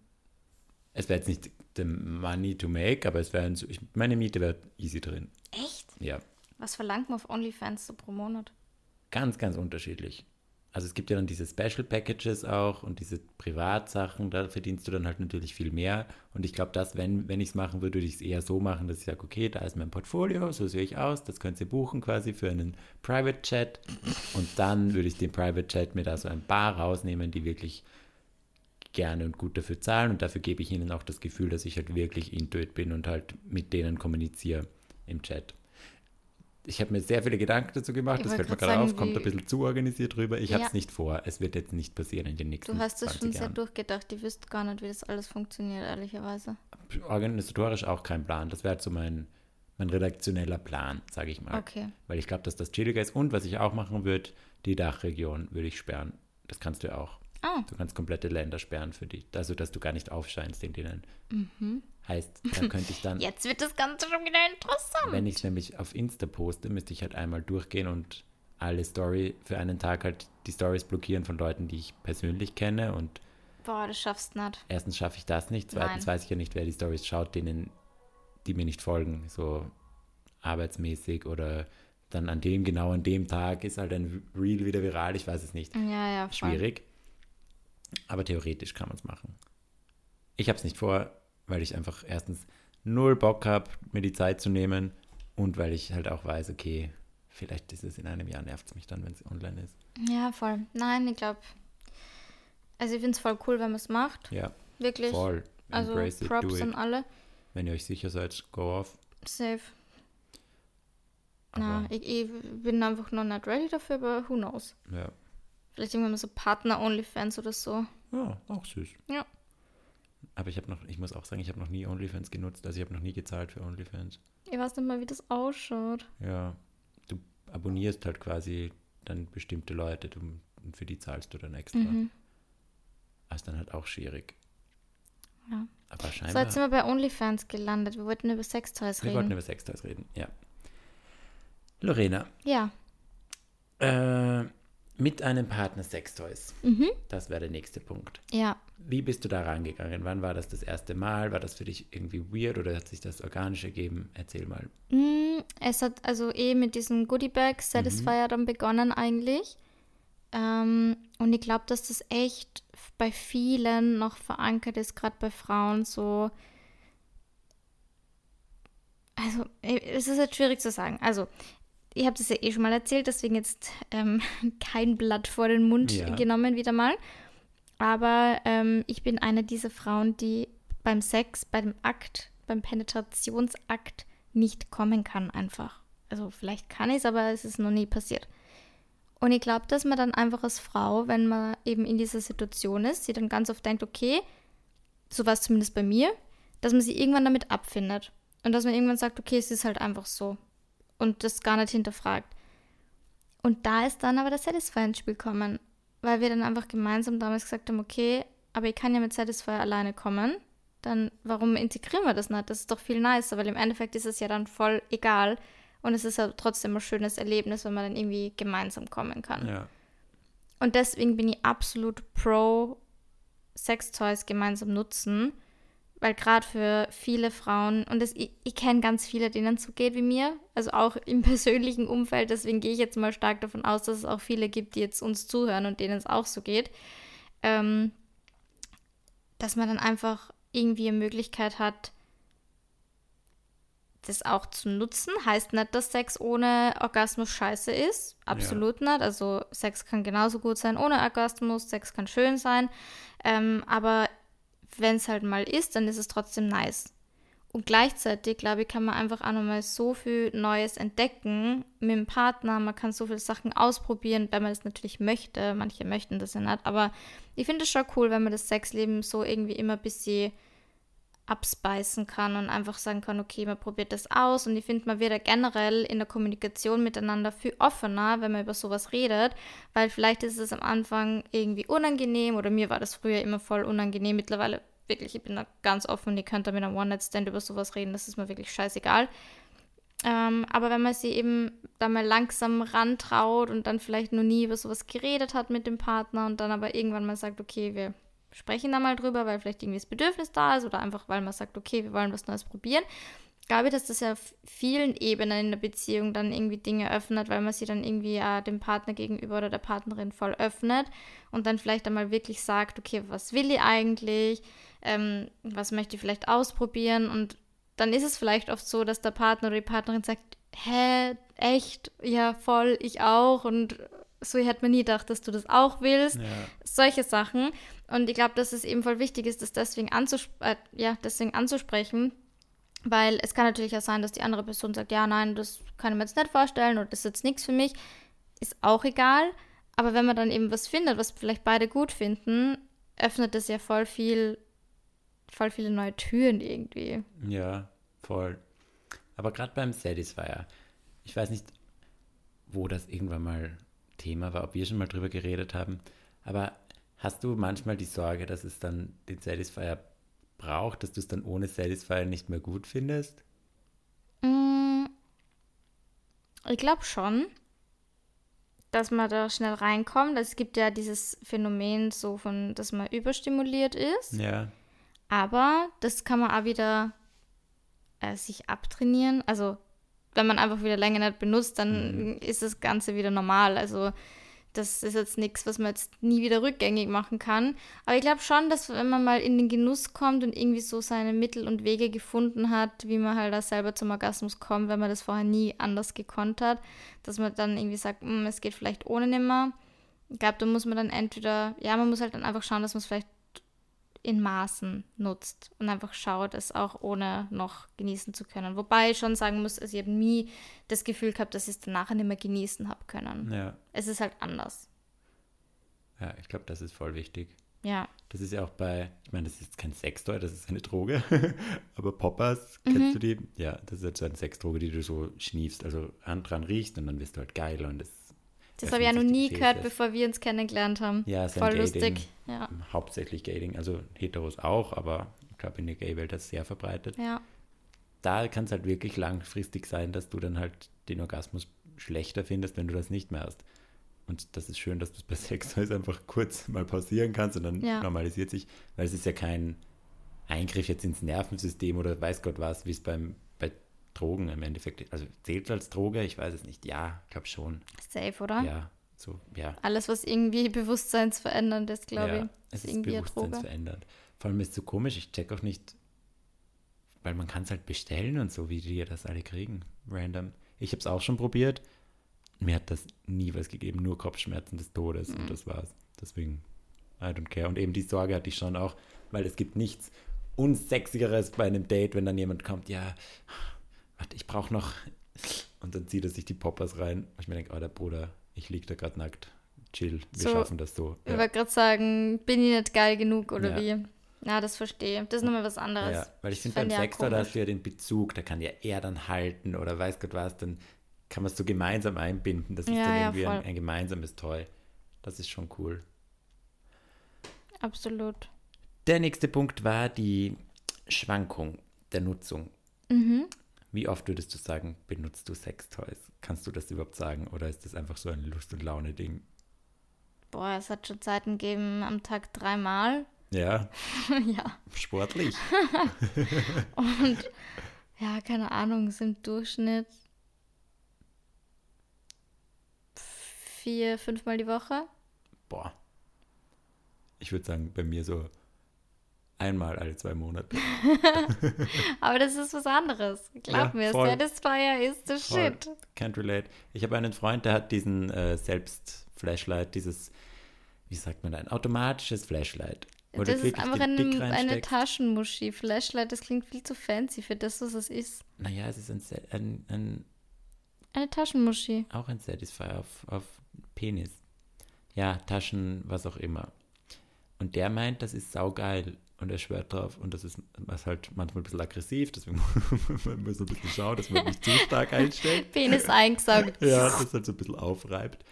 S1: es wäre jetzt nicht the money to make, aber es wäre, so, meine Miete wäre easy drin.
S2: Echt?
S1: Ja,
S2: Was verlangt man auf OnlyFans so pro Monat?
S1: ganz, ganz unterschiedlich. Also es gibt ja dann diese Special Packages auch und diese Privatsachen, da verdienst du dann halt natürlich viel mehr. Und ich glaube, dass, wenn, wenn ich es machen würde, würde ich es eher so machen, dass ich sage, okay, da ist mein Portfolio, so sehe ich aus, das könnt ihr buchen quasi für einen Private Chat. Und dann würde ich den Private Chat mir da so ein paar rausnehmen, die wirklich gerne und gut dafür zahlen. Und dafür gebe ich ihnen auch das Gefühl, dass ich halt wirklich intuit bin und halt mit denen kommuniziere im Chat. Ich habe mir sehr viele Gedanken dazu gemacht,
S2: Ich
S1: das fällt mir gerade auf, kommt ein bisschen zu organisiert rüber. Ich habe
S2: Ja.
S1: es nicht vor. Es wird jetzt nicht passieren in den nächsten
S2: Du hast das
S1: 20
S2: schon sehr
S1: Jahren.
S2: durchgedacht. Ich wüsste gar nicht, wie das alles funktioniert, ehrlicherweise.
S1: Organisatorisch auch kein Plan. Das wäre halt so mein, mein redaktioneller Plan, sage ich mal.
S2: Okay.
S1: Weil ich glaube, dass das chilliger ist. Und was ich auch machen würde, die Dachregion würde ich sperren. Das kannst du ja auch.
S2: Ah,
S1: Du kannst komplette Länder sperren für die. Also, dass du gar nicht aufscheinst in denen.
S2: Mhm.
S1: Heißt, da könnte ich dann,
S2: jetzt wird das Ganze schon wieder interessant.
S1: wenn ich es nämlich auf Insta poste, müsste ich halt einmal durchgehen und alle Story für einen Tag halt die Stories blockieren von Leuten, die ich persönlich kenne. Und
S2: Boah, das schaffst du nicht.
S1: erstens schaffe ich das nicht. Zweitens
S2: Nein.
S1: weiß ich ja nicht, wer die Stories schaut, denen, die mir nicht folgen. So arbeitsmäßig oder dann an dem, genau an dem Tag ist halt ein Reel wieder viral. Ich weiß es nicht.
S2: Ja, ja, voll.
S1: schwierig. Aber theoretisch kann man es machen. Ich habe es nicht vor, weil ich einfach erstens null Bock habe, mir die Zeit zu nehmen und weil ich halt auch weiß, okay, vielleicht ist es in einem Jahr, nervt es mich dann, wenn es online ist.
S2: Ja, voll. Nein, ich glaube. Also ich finde es voll cool, wenn man es macht.
S1: Ja,
S2: Wirklich.
S1: voll.
S2: Also
S1: it,
S2: Props an alle.
S1: Wenn ihr euch sicher seid, go off.
S2: Safe.
S1: Aber,
S2: Na, ich, ich bin einfach noch nicht ready dafür, aber who knows.
S1: ja.
S2: Vielleicht irgendwann mal so Partner-Onlyfans oder so.
S1: ja, auch süß.
S2: Ja.
S1: Aber ich habe noch, ich muss auch sagen, ich habe noch nie OnlyFans genutzt, also ich habe noch nie gezahlt für OnlyFans.
S2: Ich weiß nicht mal, wie das ausschaut.
S1: Ja, du abonnierst halt quasi dann bestimmte Leute du, und für die zahlst du dann extra.
S2: Mhm.
S1: Das ist dann halt auch schwierig.
S2: Ja.
S1: Aber
S2: So, jetzt
S1: scheinbar.
S2: sind wir bei OnlyFans gelandet. Wir wollten über Sextoys
S1: wir
S2: reden.
S1: wollten über Sextoys reden, ja. Lorena,
S2: ja.
S1: äh, mit einem Partner Sextoys.
S2: Mhm.
S1: Das wäre der nächste Punkt.
S2: Ja.
S1: Wie bist du da rangegangen? Wann war das das erste Mal? War das für dich irgendwie weird oder hat sich das organisch ergeben? Erzähl mal.
S2: Mm, Es hat also eh mit diesem Goodie Bag Satisfier dann begonnen eigentlich. Ähm, und ich glaube, dass das echt bei vielen noch verankert ist, gerade bei Frauen so. Also, es ist jetzt schwierig zu sagen. Also, ich habe das ja eh schon mal erzählt, deswegen jetzt ähm, kein Blatt vor den Mund
S1: Ja.
S2: genommen wieder mal. Aber ähm, ich bin eine dieser Frauen, die beim Sex, bei dem Akt, beim Penetrationsakt nicht kommen kann einfach. Also vielleicht kann ich es, aber es ist noch nie passiert. Und ich glaube, dass man dann einfach als Frau, wenn man eben in dieser Situation ist, sie dann ganz oft denkt, okay, so war es zumindest bei mir, dass man sie irgendwann damit abfindet. Und dass man irgendwann sagt, okay, es ist halt einfach so. Und das gar nicht hinterfragt. Und da ist dann aber das Satisfy ins Spiel gekommen. Weil wir dann einfach gemeinsam damals gesagt haben, okay, aber ich kann ja mit Satisfy alleine kommen. Dann warum integrieren wir das nicht? Das ist doch viel nicer, weil im Endeffekt ist es ja dann voll egal. Und es ist ja trotzdem ein schönes Erlebnis, wenn man dann irgendwie gemeinsam kommen kann.
S1: Ja.
S2: Und deswegen bin ich absolut pro Sextoys gemeinsam nutzen weil gerade für viele Frauen, und das, ich, ich kenne ganz viele, denen es so geht wie mir, also auch im persönlichen Umfeld, deswegen gehe ich jetzt mal stark davon aus, dass es auch viele gibt, die jetzt uns zuhören und denen es auch so geht, ähm, dass man dann einfach irgendwie eine Möglichkeit hat, das auch zu nutzen. Heißt nicht, dass Sex ohne Orgasmus scheiße ist. Absolut ja. nicht. Also Sex kann genauso gut sein ohne Orgasmus. Sex kann schön sein. Ähm, aber wenn es halt mal ist, dann ist es trotzdem nice. Und gleichzeitig, glaube ich, kann man einfach auch nochmal so viel Neues entdecken mit dem Partner. Man kann so viele Sachen ausprobieren, wenn man das natürlich möchte. Manche möchten das ja nicht. Aber ich finde es schon cool, wenn man das Sexleben so irgendwie immer ein bisschen abspeisen kann und einfach sagen kann, okay, man probiert das aus. Und ich finde, man wird ja generell in der Kommunikation miteinander viel offener, wenn man über sowas redet, weil vielleicht ist es am Anfang irgendwie unangenehm oder mir war das früher immer voll unangenehm. Mittlerweile wirklich, ich bin da ganz offen, ihr könnt da mit einem One-Night-Stand über sowas reden, das ist mir wirklich scheißegal. Ähm, aber wenn man sie eben da mal langsam rantraut und dann vielleicht noch nie über sowas geredet hat mit dem Partner und dann aber irgendwann mal sagt, okay, wir sprechen da mal drüber, weil vielleicht irgendwie das Bedürfnis da ist oder einfach, weil man sagt, okay, wir wollen was Neues probieren. Ich glaube, dass das ja auf vielen Ebenen in der Beziehung dann irgendwie Dinge öffnet, weil man sie dann irgendwie ja dem Partner gegenüber oder der Partnerin voll öffnet und dann vielleicht einmal wirklich sagt, okay, was will ich eigentlich, ähm, was möchte ich vielleicht ausprobieren? Und dann ist es vielleicht oft so, dass der Partner oder die Partnerin sagt, hä, echt, ja, voll, ich auch. Und so hätte man nie gedacht, dass du das auch willst. Ja. Solche Sachen. Und ich glaube, dass es eben voll wichtig ist, das deswegen, anzusp äh, ja, deswegen anzusprechen. Weil es kann natürlich auch sein, dass die andere Person sagt, ja, nein, das kann ich mir jetzt nicht vorstellen oder das ist jetzt nichts für mich. Ist auch egal. Aber wenn man dann eben was findet, was vielleicht beide gut finden, öffnet das ja voll viel, voll viele neue Türen irgendwie.
S1: Ja, voll. Aber gerade beim Satisfier, ich weiß nicht, wo das irgendwann mal Thema war, ob wir schon mal drüber geredet haben. Aber hast du manchmal die Sorge, dass es dann den Satisfier braucht, dass du es dann ohne Satisfier nicht mehr gut findest?
S2: Mm, ich glaube schon, dass man da schnell reinkommt. Es gibt ja dieses Phänomen so von, dass man überstimuliert ist.
S1: Ja.
S2: Aber das kann man auch wieder äh, sich abtrainieren. Also wenn man einfach wieder länger nicht benutzt, dann mhm. ist das Ganze wieder normal. Also das ist jetzt nichts, was man jetzt nie wieder rückgängig machen kann. Aber ich glaube schon, dass wenn man mal in den Genuss kommt und irgendwie so seine Mittel und Wege gefunden hat, wie man halt da selber zum Orgasmus kommt, wenn man das vorher nie anders gekonnt hat, dass man dann irgendwie sagt, hm, es geht vielleicht ohne nimmer. Ich glaube, da muss man dann entweder, ja, man muss halt dann einfach schauen, dass man es vielleicht in Maßen nutzt und einfach schaut, es auch ohne noch genießen zu können. Wobei ich schon sagen muss, also ich habe nie das Gefühl gehabt, dass ich es danach nicht mehr genießen habe können.
S1: Ja.
S2: Es ist halt anders.
S1: Ja, ich glaube, das ist voll wichtig.
S2: Ja.
S1: Das ist ja auch bei, ich meine, das ist jetzt kein Sextoy, das ist eine Droge, aber Poppers, kennst mhm. du die? Ja, das ist halt so eine Sexdroge, die du so schniefst, also dran riechst und dann wirst du halt geil und es
S2: das habe ich ja noch nie gehört, bevor wir uns kennengelernt haben.
S1: Ja, Voll Gating, lustig. Ja. Hauptsächlich Gating, also Heteros auch, aber ich glaube in der Gay-Welt ist sehr verbreitet.
S2: Ja.
S1: Da kann es halt wirklich langfristig sein, dass du dann halt den Orgasmus schlechter findest, wenn du das nicht mehr hast. Und das ist schön, dass du es bei Sex einfach kurz mal pausieren kannst und dann ja. normalisiert sich, weil es ist ja kein Eingriff jetzt ins Nervensystem oder weiß Gott was, wie es beim Drogen im Endeffekt. Also zählt als Droge? Ich weiß es nicht. Ja, ich glaube schon.
S2: Safe, oder?
S1: Ja, so, ja.
S2: Alles, was irgendwie bewusstseinsverändernd ist, glaube
S1: ja, ich, ist es irgendwie ist bewusstseinsverändert. Vor allem ist es so komisch, ich check auch nicht, weil man kann es halt bestellen und so, wie die das alle kriegen, random. Ich habe es auch schon probiert. Mir hat das nie was gegeben, nur Kopfschmerzen des Todes mhm. und das war's. Deswegen, I don't care. Und eben die Sorge hatte ich schon auch, weil es gibt nichts Unsexigeres bei einem Date, wenn dann jemand kommt, ja, warte, ich brauche noch. Und dann zieht er sich die Poppers rein. Und ich mir denke, oh, der Bruder, ich liege da gerade nackt, chill, wir
S2: So,
S1: schaffen das so.
S2: Ich wollte gerade sagen, bin ich nicht geil genug oder
S1: Ja.
S2: wie? Ja, das verstehe. Das ist nochmal was anderes.
S1: Ja, weil ich finde, beim
S2: auch
S1: Sextor, da hast du ja den Bezug, da kann ja er dann halten oder weiß Gott was, dann kann man es so gemeinsam einbinden. Das ist
S2: Ja,
S1: dann
S2: ja,
S1: irgendwie ein, ein gemeinsames Toy. Das ist schon cool.
S2: Absolut.
S1: Der nächste Punkt war die Schwankung der Nutzung.
S2: Mhm.
S1: Wie oft würdest du sagen, benutzt du Sextoys? Kannst du das überhaupt sagen oder ist das einfach so ein Lust- und Laune-Ding?
S2: Boah, es hat schon Zeiten gegeben, am Tag dreimal.
S1: Ja,
S2: ja.
S1: sportlich.
S2: Und ja, keine Ahnung, es im Durchschnitt vier, fünfmal die Woche.
S1: Boah. Ich würde sagen, bei mir so einmal alle zwei Monate.
S2: Aber das ist was anderes. Glaub
S1: Ja,
S2: mir,
S1: voll.
S2: Satisfier ist the
S1: Voll.
S2: shit.
S1: Can't relate. Ich habe einen Freund, der hat diesen äh, Selbst-Flashlight, dieses, wie sagt man ein automatisches Flashlight. wo
S2: Das ist einfach ein, eine. Taschenmuschi. Flashlight, das klingt viel zu fancy für das, was es ist.
S1: Naja, es ist ein, ein, ein,
S2: Eine Taschenmuschi.
S1: auch ein Satisfier auf, auf Penis. Ja, Taschen, was auch immer. Und der meint, das ist saugeil. Und er schwört drauf. Und das ist was halt manchmal ein bisschen aggressiv. Deswegen man muss ein bisschen schauen, dass man nicht zu stark einstellt.
S2: Penis eingesaugt.
S1: Ja, das halt so ein bisschen aufreibt.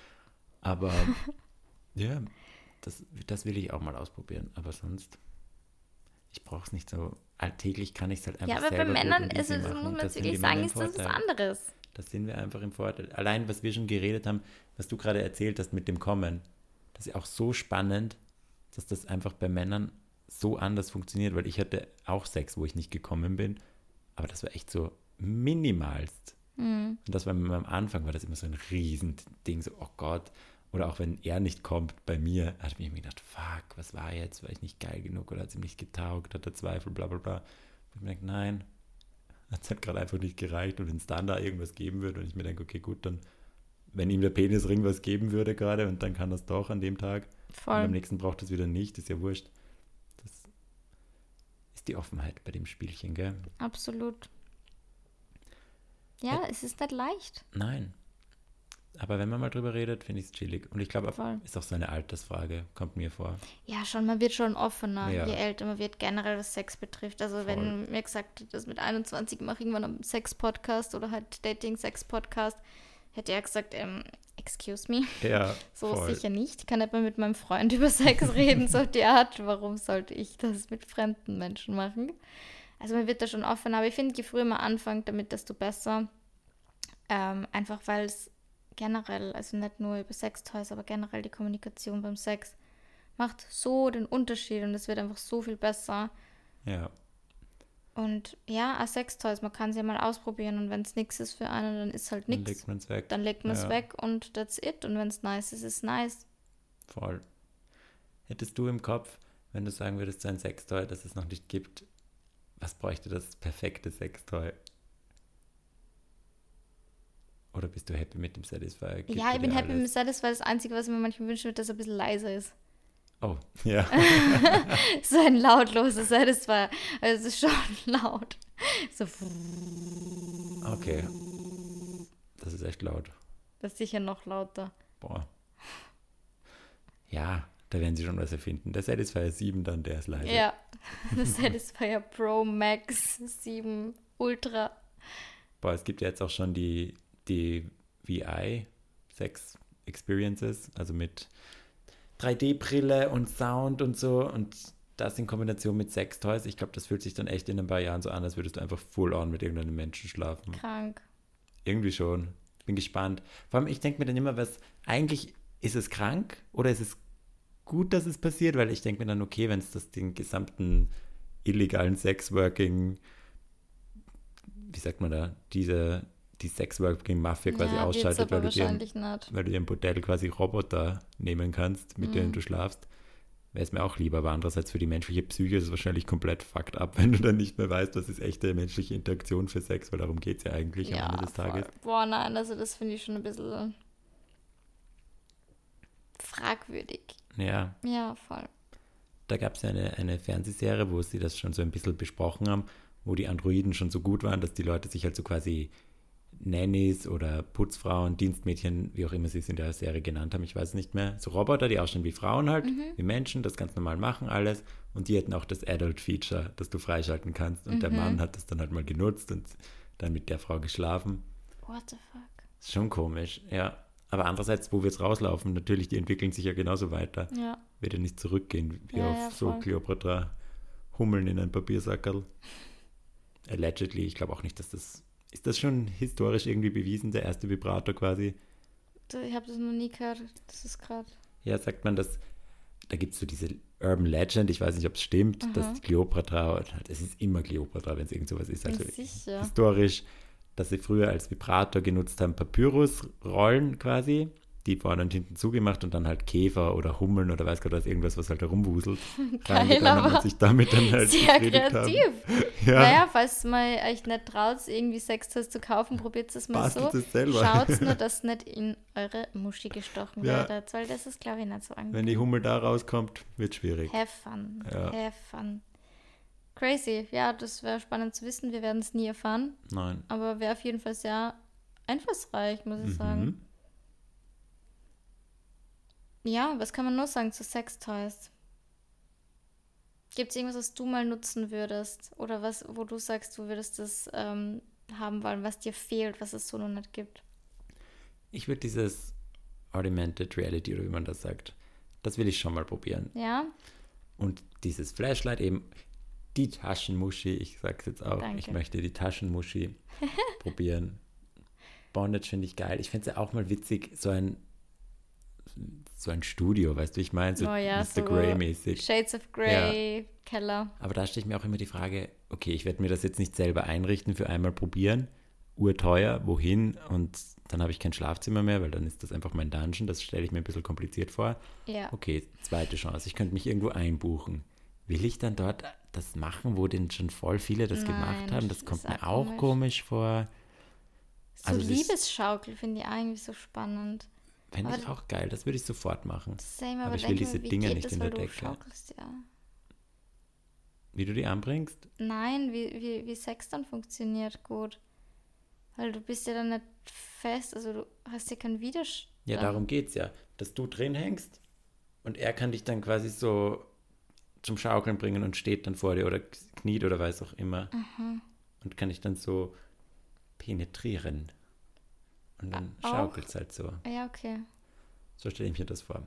S1: Aber ja, das, das will ich auch mal ausprobieren. Aber sonst, ich brauche es nicht so. Alltäglich kann ich es halt einfach
S2: Ja, aber bei Männern ist es,
S1: machen.
S2: muss man
S1: Das
S2: wirklich sagen, ist das was anderes.
S1: Das sind wir einfach im Vorteil. Allein, was wir schon geredet haben, was du gerade erzählt hast mit dem Kommen, das ist auch so spannend, dass das einfach bei Männern so anders funktioniert, weil ich hatte auch Sex, wo ich nicht gekommen bin, aber das war echt so minimalst.
S2: Hm.
S1: Und das war am Anfang, war das immer so ein Riesending, so, oh Gott. Oder auch wenn er nicht kommt bei mir, hat ich mir gedacht, fuck, was war jetzt? War ich nicht geil genug oder hat es ihm nicht getaugt, hat er Zweifel, bla bla bla. Und ich mir denke, nein, hat es halt gerade einfach nicht gereicht. Und wenn es dann da irgendwas geben würde und ich mir denke, okay, gut, dann, wenn ihm der Penisring was geben würde gerade und dann kann das doch an dem Tag und
S2: Voll.
S1: am nächsten braucht es wieder nicht, ist ja wurscht. Ist die Offenheit bei dem Spielchen, gell?
S2: Absolut. Ja, es ist nicht leicht.
S1: Nein. Aber wenn man mal drüber redet, finde ich es chillig. Und ich glaube,
S2: Voll.
S1: ist auch so eine Altersfrage, kommt mir vor.
S2: Ja, schon, man wird schon offener,
S1: Ja.
S2: je älter man wird, generell was Sex betrifft. Also wenn mir gesagt, das mit 21 mache ich irgendwann einen Sex-Podcast oder halt Dating-Sex-Podcast, hätte er gesagt, ähm, excuse me,
S1: Ja,
S2: so
S1: voll.
S2: sicher nicht. Ich kann nicht mal mit meinem Freund über Sex reden, so die Art. Warum sollte ich das mit fremden Menschen machen? Also man wird da schon offener, aber ich finde, je früher man anfängt damit, desto besser. Ähm, einfach weil es generell, also nicht nur über Sextoys, aber generell die Kommunikation beim Sex macht so den Unterschied und es wird einfach so viel besser.
S1: Ja,
S2: Und ja, auch Sextoys, man kann sie ja mal ausprobieren und wenn es nichts ist für einen, dann ist halt
S1: dann
S2: nichts.
S1: legt man es weg.
S2: Dann legt man es
S1: Ja.
S2: weg und that's it. Und wenn es nice ist, ist es nice.
S1: Voll. Hättest du im Kopf, wenn du sagen würdest, so ein Sextoy, das es noch nicht gibt, was bräuchte das perfekte Sextoy? Oder bist du happy mit dem Satisfier? Gibt
S2: ja, ich bin happy mit
S1: alles?
S2: Satisfy. Das Einzige, was ich mir manchmal wünschen würde, dass er ein bisschen leiser ist.
S1: Oh, ja.
S2: So ein lautloser Satisfy. Also es ist schon laut. So,
S1: Okay. Das ist echt laut.
S2: das ist sicher noch lauter.
S1: Boah. Ja, da werden sie schon was erfinden. Der Satisfier 7 dann, der ist leise.
S2: Ja, das Satisfyer Pro Max 7 Ultra.
S1: Boah, es gibt ja jetzt auch schon die, die VI Sex Experiences, also mit 3D-Brille und Sound und so und das in Kombination mit Sextoys. Ich glaube, das fühlt sich dann echt in ein paar Jahren so an, als würdest du einfach full on mit irgendeinem Menschen schlafen.
S2: Krank.
S1: Irgendwie schon. Bin gespannt. Vor allem, ich denke mir dann immer, was eigentlich ist es krank oder ist es gut, dass es passiert, weil ich denke mir dann, okay, wenn es das den gesamten illegalen Sexworking, wie sagt man da, diese, die Sexworking-Mafia quasi
S2: ja,
S1: ausschaltet, weil du, dir, weil du dir im Bordell quasi Roboter nehmen kannst, mit
S2: Mhm.
S1: denen du schlafst, wäre es mir auch lieber. Aber andererseits für die menschliche Psyche ist es wahrscheinlich komplett fucked up, wenn du dann nicht mehr weißt, was ist echte menschliche Interaktion für Sex, weil darum geht es ja eigentlich am
S2: Ja,
S1: Ende des Tages.
S2: voll. Boah, nein, also das finde ich schon ein bisschen fragwürdig.
S1: Ja,
S2: Ja, voll.
S1: da gab es ja eine, eine Fernsehserie, wo sie das schon so ein bisschen besprochen haben, wo die Androiden schon so gut waren, dass die Leute sich halt so quasi Nannies oder Putzfrauen, Dienstmädchen, wie auch immer sie es in der Serie genannt haben, ich weiß es nicht mehr. So Roboter, die aussehen wie Frauen halt,
S2: Mhm.
S1: wie Menschen, das ganz normal machen alles. Und die hätten auch das Adult-Feature, das du freischalten kannst. Und der
S2: Mhm.
S1: Mann hat das dann halt mal genutzt und dann mit der Frau geschlafen.
S2: What the fuck?
S1: Ist schon komisch, ja. Aber andererseits, wo wir jetzt rauslaufen, natürlich, die entwickeln sich ja genauso weiter.
S2: Ja.
S1: Wird ja nicht zurückgehen, wie
S2: Ja,
S1: auf
S2: ja,
S1: so
S2: voll.
S1: Kleopatra Hummeln in ein Papiersackerl. Allegedly, ich glaube auch nicht, dass das. Ist das schon historisch irgendwie bewiesen, der erste Vibrator quasi?
S2: Ich habe das noch nie gehört. Das ist gerade.
S1: Ja, sagt man das. Da gibt es so diese Urban Legend, ich weiß nicht, ob es stimmt, dass die Kleopatra, es ist immer Kleopatra, wenn es irgend sowas ist. Also
S2: sicher.
S1: historisch, dass sie früher als Vibrator genutzt haben, Papyrusrollen quasi, die vorne und hinten zugemacht und dann halt Käfer oder Hummeln oder weiß Gott was, irgendwas, was halt herumwuselt.
S2: Geil, aber
S1: sich damit dann halt
S2: Sehr kreativ.
S1: Ja,
S2: Naja, falls mal euch nicht traut, irgendwie Sextoys zu kaufen, probiert es mal
S1: Bastelt
S2: so.
S1: es selber.
S2: Schaut nur, dass nicht in eure Muschi gestochen
S1: Ja.
S2: werdet, weil das ist, glaube ich, nicht so angenehm.
S1: wenn die Hummel da rauskommt, wird schwierig.
S2: Have fun.
S1: Ja.
S2: Have fun. Crazy. Ja, das wäre spannend zu wissen. Wir werden es nie erfahren.
S1: Nein.
S2: Aber wäre auf jeden Fall sehr einfallsreich, muss ich sagen. Ja, was kann man noch sagen zu Sextoys? Gibt es irgendwas, was du mal nutzen würdest? Oder was, wo du sagst, du würdest das ähm, haben wollen, was dir fehlt, was es so noch nicht gibt?
S1: Ich würde dieses Augmented Reality oder wie man das sagt, das will ich schon mal probieren.
S2: Ja?
S1: Und dieses Flashlight eben, die Taschenmuschi, ich sag's jetzt auch,
S2: Danke.
S1: ich möchte die Taschenmuschi probieren. Bondage finde ich geil. Ich fände es ja auch mal witzig, so ein so ein Studio, weißt du, ich meine, so
S2: oh ja,
S1: Mr.
S2: so
S1: Grey-mäßig.
S2: Shades of Grey, Keller.
S1: Aber da stelle ich mir auch immer die Frage, okay, ich werde mir das jetzt nicht selber einrichten für einmal probieren. Urteuer, wohin? Und dann habe ich kein Schlafzimmer mehr, weil dann ist das einfach mein Dungeon. Das stelle ich mir ein bisschen kompliziert vor.
S2: Ja.
S1: Okay, zweite Chance. Ich könnte mich irgendwo einbuchen. Will ich dann dort das machen, wo denn schon voll viele das
S2: Nein,
S1: gemacht haben? Das kommt mir
S2: auch komisch.
S1: komisch vor.
S2: So
S1: Also
S2: Liebesschaukel finde ich eigentlich so spannend.
S1: Fände ich auch geil. Das würde ich sofort machen.
S2: Same,
S1: Aber
S2: aber,
S1: ich will diese
S2: mir,
S1: Dinger nicht
S2: das,
S1: in der Decke.
S2: schaukelst, ja.
S1: Wie du die anbringst?
S2: Nein, wie, wie, wie Sex dann funktioniert gut. Weil du bist ja dann nicht fest, also du hast ja keinen Widerstand.
S1: Ja, darum geht es ja. Dass du drin hängst und er kann dich dann quasi so zum Schaukeln bringen und steht dann vor dir oder kniet oder weiß auch immer.
S2: Mhm.
S1: Und kann dich dann so penetrieren. Und dann
S2: Auch?
S1: schaukelt es halt so.
S2: Ja, okay.
S1: So stelle ich mir das vor.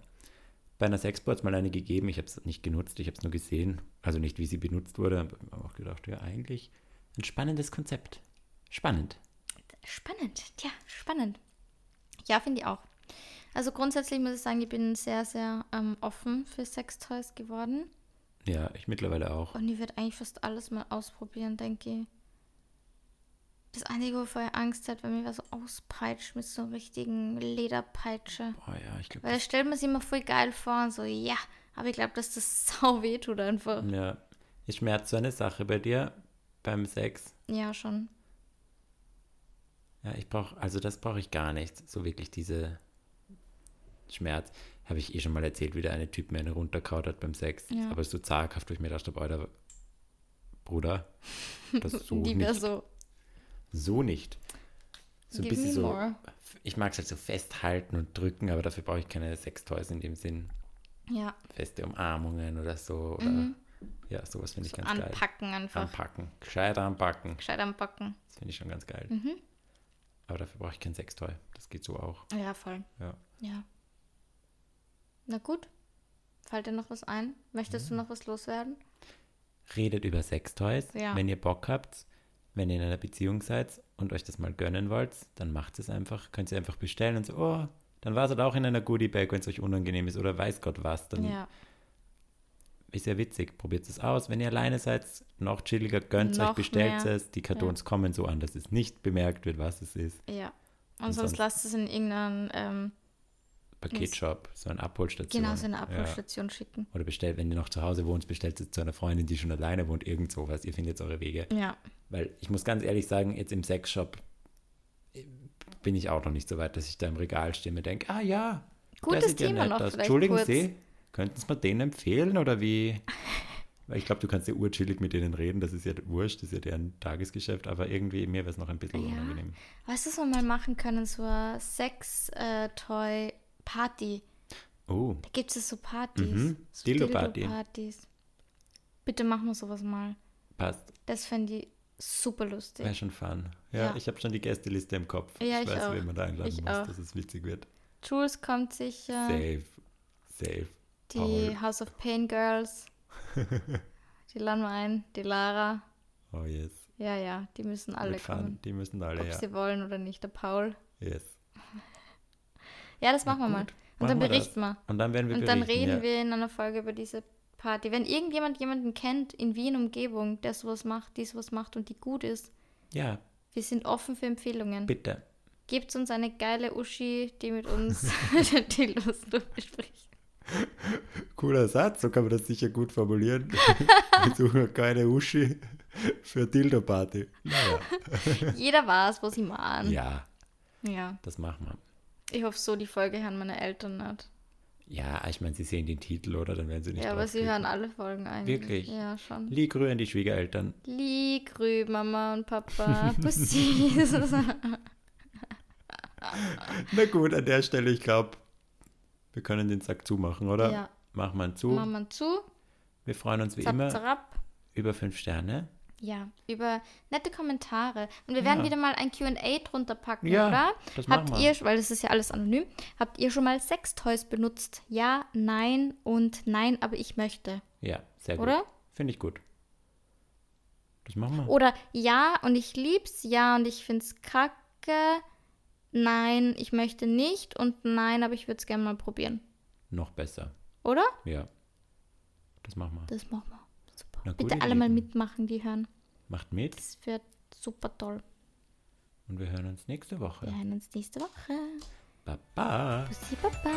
S1: Bei einer Sexpo hat es mal eine gegeben, ich habe es nicht genutzt, ich habe es nur gesehen. Also nicht, wie sie benutzt wurde, aber ich habe auch gedacht, ja, eigentlich ein spannendes Konzept. Spannend.
S2: Spannend, ja, spannend. Ja, finde ich auch. Also grundsätzlich muss ich sagen, ich bin sehr, sehr ähm, offen für Sextoys geworden.
S1: Ja, ich mittlerweile auch.
S2: Und ich werde eigentlich fast alles mal ausprobieren, denke ich. Das Einzige, wovor ich Angst hat, wenn mich was so auspeitscht mit so einer richtigen Lederpeitsche.
S1: Boah, ja, ich glaube,
S2: Weil da stellt man sich immer voll geil vor und so, ja, aber ich glaube, dass das sau weh tut einfach.
S1: ja. Ist Schmerz so eine Sache bei dir beim Sex?
S2: Ja, schon.
S1: Ja, ich brauche, also das brauche ich gar nicht. So wirklich diese Schmerz. Habe ich eh schon mal erzählt, wie der eine Typ mir eine runterkaut hat beim Sex.
S2: Ja.
S1: Aber so zaghaft, wo ich mir dachte, Alter, Bruder, das so
S2: die
S1: nicht.
S2: so,
S1: So nicht. So ein
S2: Give
S1: bisschen so.
S2: more.
S1: Ich mag es halt so festhalten und drücken, aber dafür brauche ich keine Sextoys in dem Sinn.
S2: ja,
S1: Feste Umarmungen oder so. Oder ja, sowas finde ich ganz geil.
S2: anpacken einfach.
S1: Anpacken. Gescheit anpacken.
S2: Gescheit anpacken.
S1: Das finde ich schon ganz geil.
S2: Mhm.
S1: Aber dafür brauche ich kein Sextoy. Das geht so auch.
S2: Ja, voll.
S1: Ja.
S2: Ja. Na gut. Fällt dir noch was ein? Möchtest du noch was loswerden?
S1: Redet über Sextoys.
S2: Ja.
S1: Wenn ihr Bock habt, wenn ihr in einer Beziehung seid und euch das mal gönnen wollt, dann macht es einfach. Könnt ihr einfach bestellen und so, oh, dann war es halt auch in einer Goodie-Bag, wenn es euch unangenehm ist oder weiß Gott was. Dann
S2: Ja.
S1: ist ja witzig. Probiert es aus. Wenn ihr alleine seid, noch chilliger, gönnt es euch,
S2: Noch
S1: bestellt
S2: mehr.
S1: es. Die Kartons kommen so an, dass es nicht bemerkt wird, was es ist.
S2: Ja. Und,
S1: Und
S2: sonst
S1: sonst-
S2: lasst es in irgendeinem, ähm,
S1: Paketshop, so eine Abholstation.
S2: genau, so eine
S1: Ja.
S2: Abholstation schicken.
S1: Oder bestellt, wenn ihr noch zu Hause wohnt, bestellt es zu einer Freundin, die schon alleine wohnt, irgend sowas. Ihr findet eure Wege.
S2: Ja.
S1: Weil ich muss ganz ehrlich sagen, jetzt im Sexshop äh, bin ich auch noch nicht so weit, dass ich da im Regal stehe und denke, ah ja,
S2: Gutes
S1: ja
S2: Thema
S1: nett
S2: noch
S1: aus. Entschuldigen
S2: kurz.
S1: Sie, könnten Sie mir den empfehlen oder wie, Weil ich glaube, du kannst ja urchillig mit denen reden, das ist ja wurscht, das ist ja deren Tagesgeschäft, aber irgendwie mir wäre es noch ein bisschen
S2: Ja.
S1: unangenehm.
S2: Weißt du, was wir mal machen können? So eine Sex-Toy-Party.
S1: Oh,
S2: Da gibt es so Partys.
S1: Mhm.
S2: So
S1: Dildo-Party.
S2: Dildo-Partys. Bitte machen wir sowas mal.
S1: passt.
S2: Das fände ich super lustig.
S1: Wäre schon fun. Ja,
S2: Ja.
S1: ich habe schon die Gästeliste im Kopf.
S2: Ja,
S1: ich
S2: ich
S1: weiß,
S2: auch.
S1: wen man da einladen
S2: Ich
S1: muss,
S2: auch.
S1: dass es witzig wird.
S2: Jules kommt sicher.
S1: Safe. Safe.
S2: Die
S1: Paul.
S2: House of Pain Girls. die laden wir ein. Die Lara.
S1: Oh yes.
S2: Ja, ja, die müssen alle
S1: Mit Fun.
S2: kommen.
S1: Die müssen alle,
S2: Ob
S1: ja.
S2: sie wollen oder nicht. Der Paul.
S1: Yes.
S2: Ja, das machen wir mal. Und dann
S1: Machen das.
S2: berichten wir.
S1: Und dann werden wir
S2: Und dann reden
S1: ja.
S2: wir in einer Folge über diese Party. Wenn irgendjemand jemanden kennt in Wien Umgebung, der sowas macht, die sowas macht und die gut ist,
S1: Ja,
S2: wir sind offen für Empfehlungen.
S1: bitte.
S2: Gebt uns eine geile Uschi, die mit uns die Lust bespricht.
S1: Cooler Satz, so kann man das sicher gut formulieren. wir suchen keine Uschi für Dildo-Party. Naja.
S2: Jeder weiß, was ich meine.
S1: Ja,
S2: ja.
S1: das machen wir.
S2: Ich hoffe so, die Folge hören meine Eltern nicht.
S1: Ja, ich meine, sie sehen den Titel, oder? Dann werden sie nicht
S2: ja, aber sie hören alle Folgen eigentlich.
S1: Wirklich?
S2: Ja, schon.
S1: Lieg rühren die Schwiegereltern.
S2: Ligrü, Mama und Papa. Pussys.
S1: Na gut, an der Stelle, ich glaube, wir können den Sack zumachen, oder?
S2: Ja.
S1: Machen wir ihn zu.
S2: Mama zu.
S1: Wir freuen uns wie
S2: Zap,
S1: immer
S2: zarab.
S1: über fünf Sterne.
S2: Ja, über nette Kommentare. Und wir werden
S1: Ja.
S2: wieder mal ein QA drunter packen,
S1: Ja,
S2: oder?
S1: das
S2: Habt
S1: wir.
S2: ihr, weil das ist ja alles anonym, habt ihr schon mal Sextoys benutzt? Ja, nein und nein, aber ich möchte.
S1: Ja, sehr gut.
S2: Oder?
S1: Finde ich gut. Das machen wir.
S2: Oder ja und ich lieb's, ja und ich find's kacke, nein, ich möchte nicht und nein, aber ich würde es gerne mal probieren.
S1: Noch besser.
S2: Oder?
S1: Ja. Das machen wir.
S2: Das machen wir.
S1: Na
S2: Bitte alle mal mitmachen, die hören.
S1: Macht mit
S2: Das wird super toll.
S1: und wir hören uns nächste Woche.
S2: Wir hören uns nächste Woche.
S1: Baba.
S2: Bussi, Baba.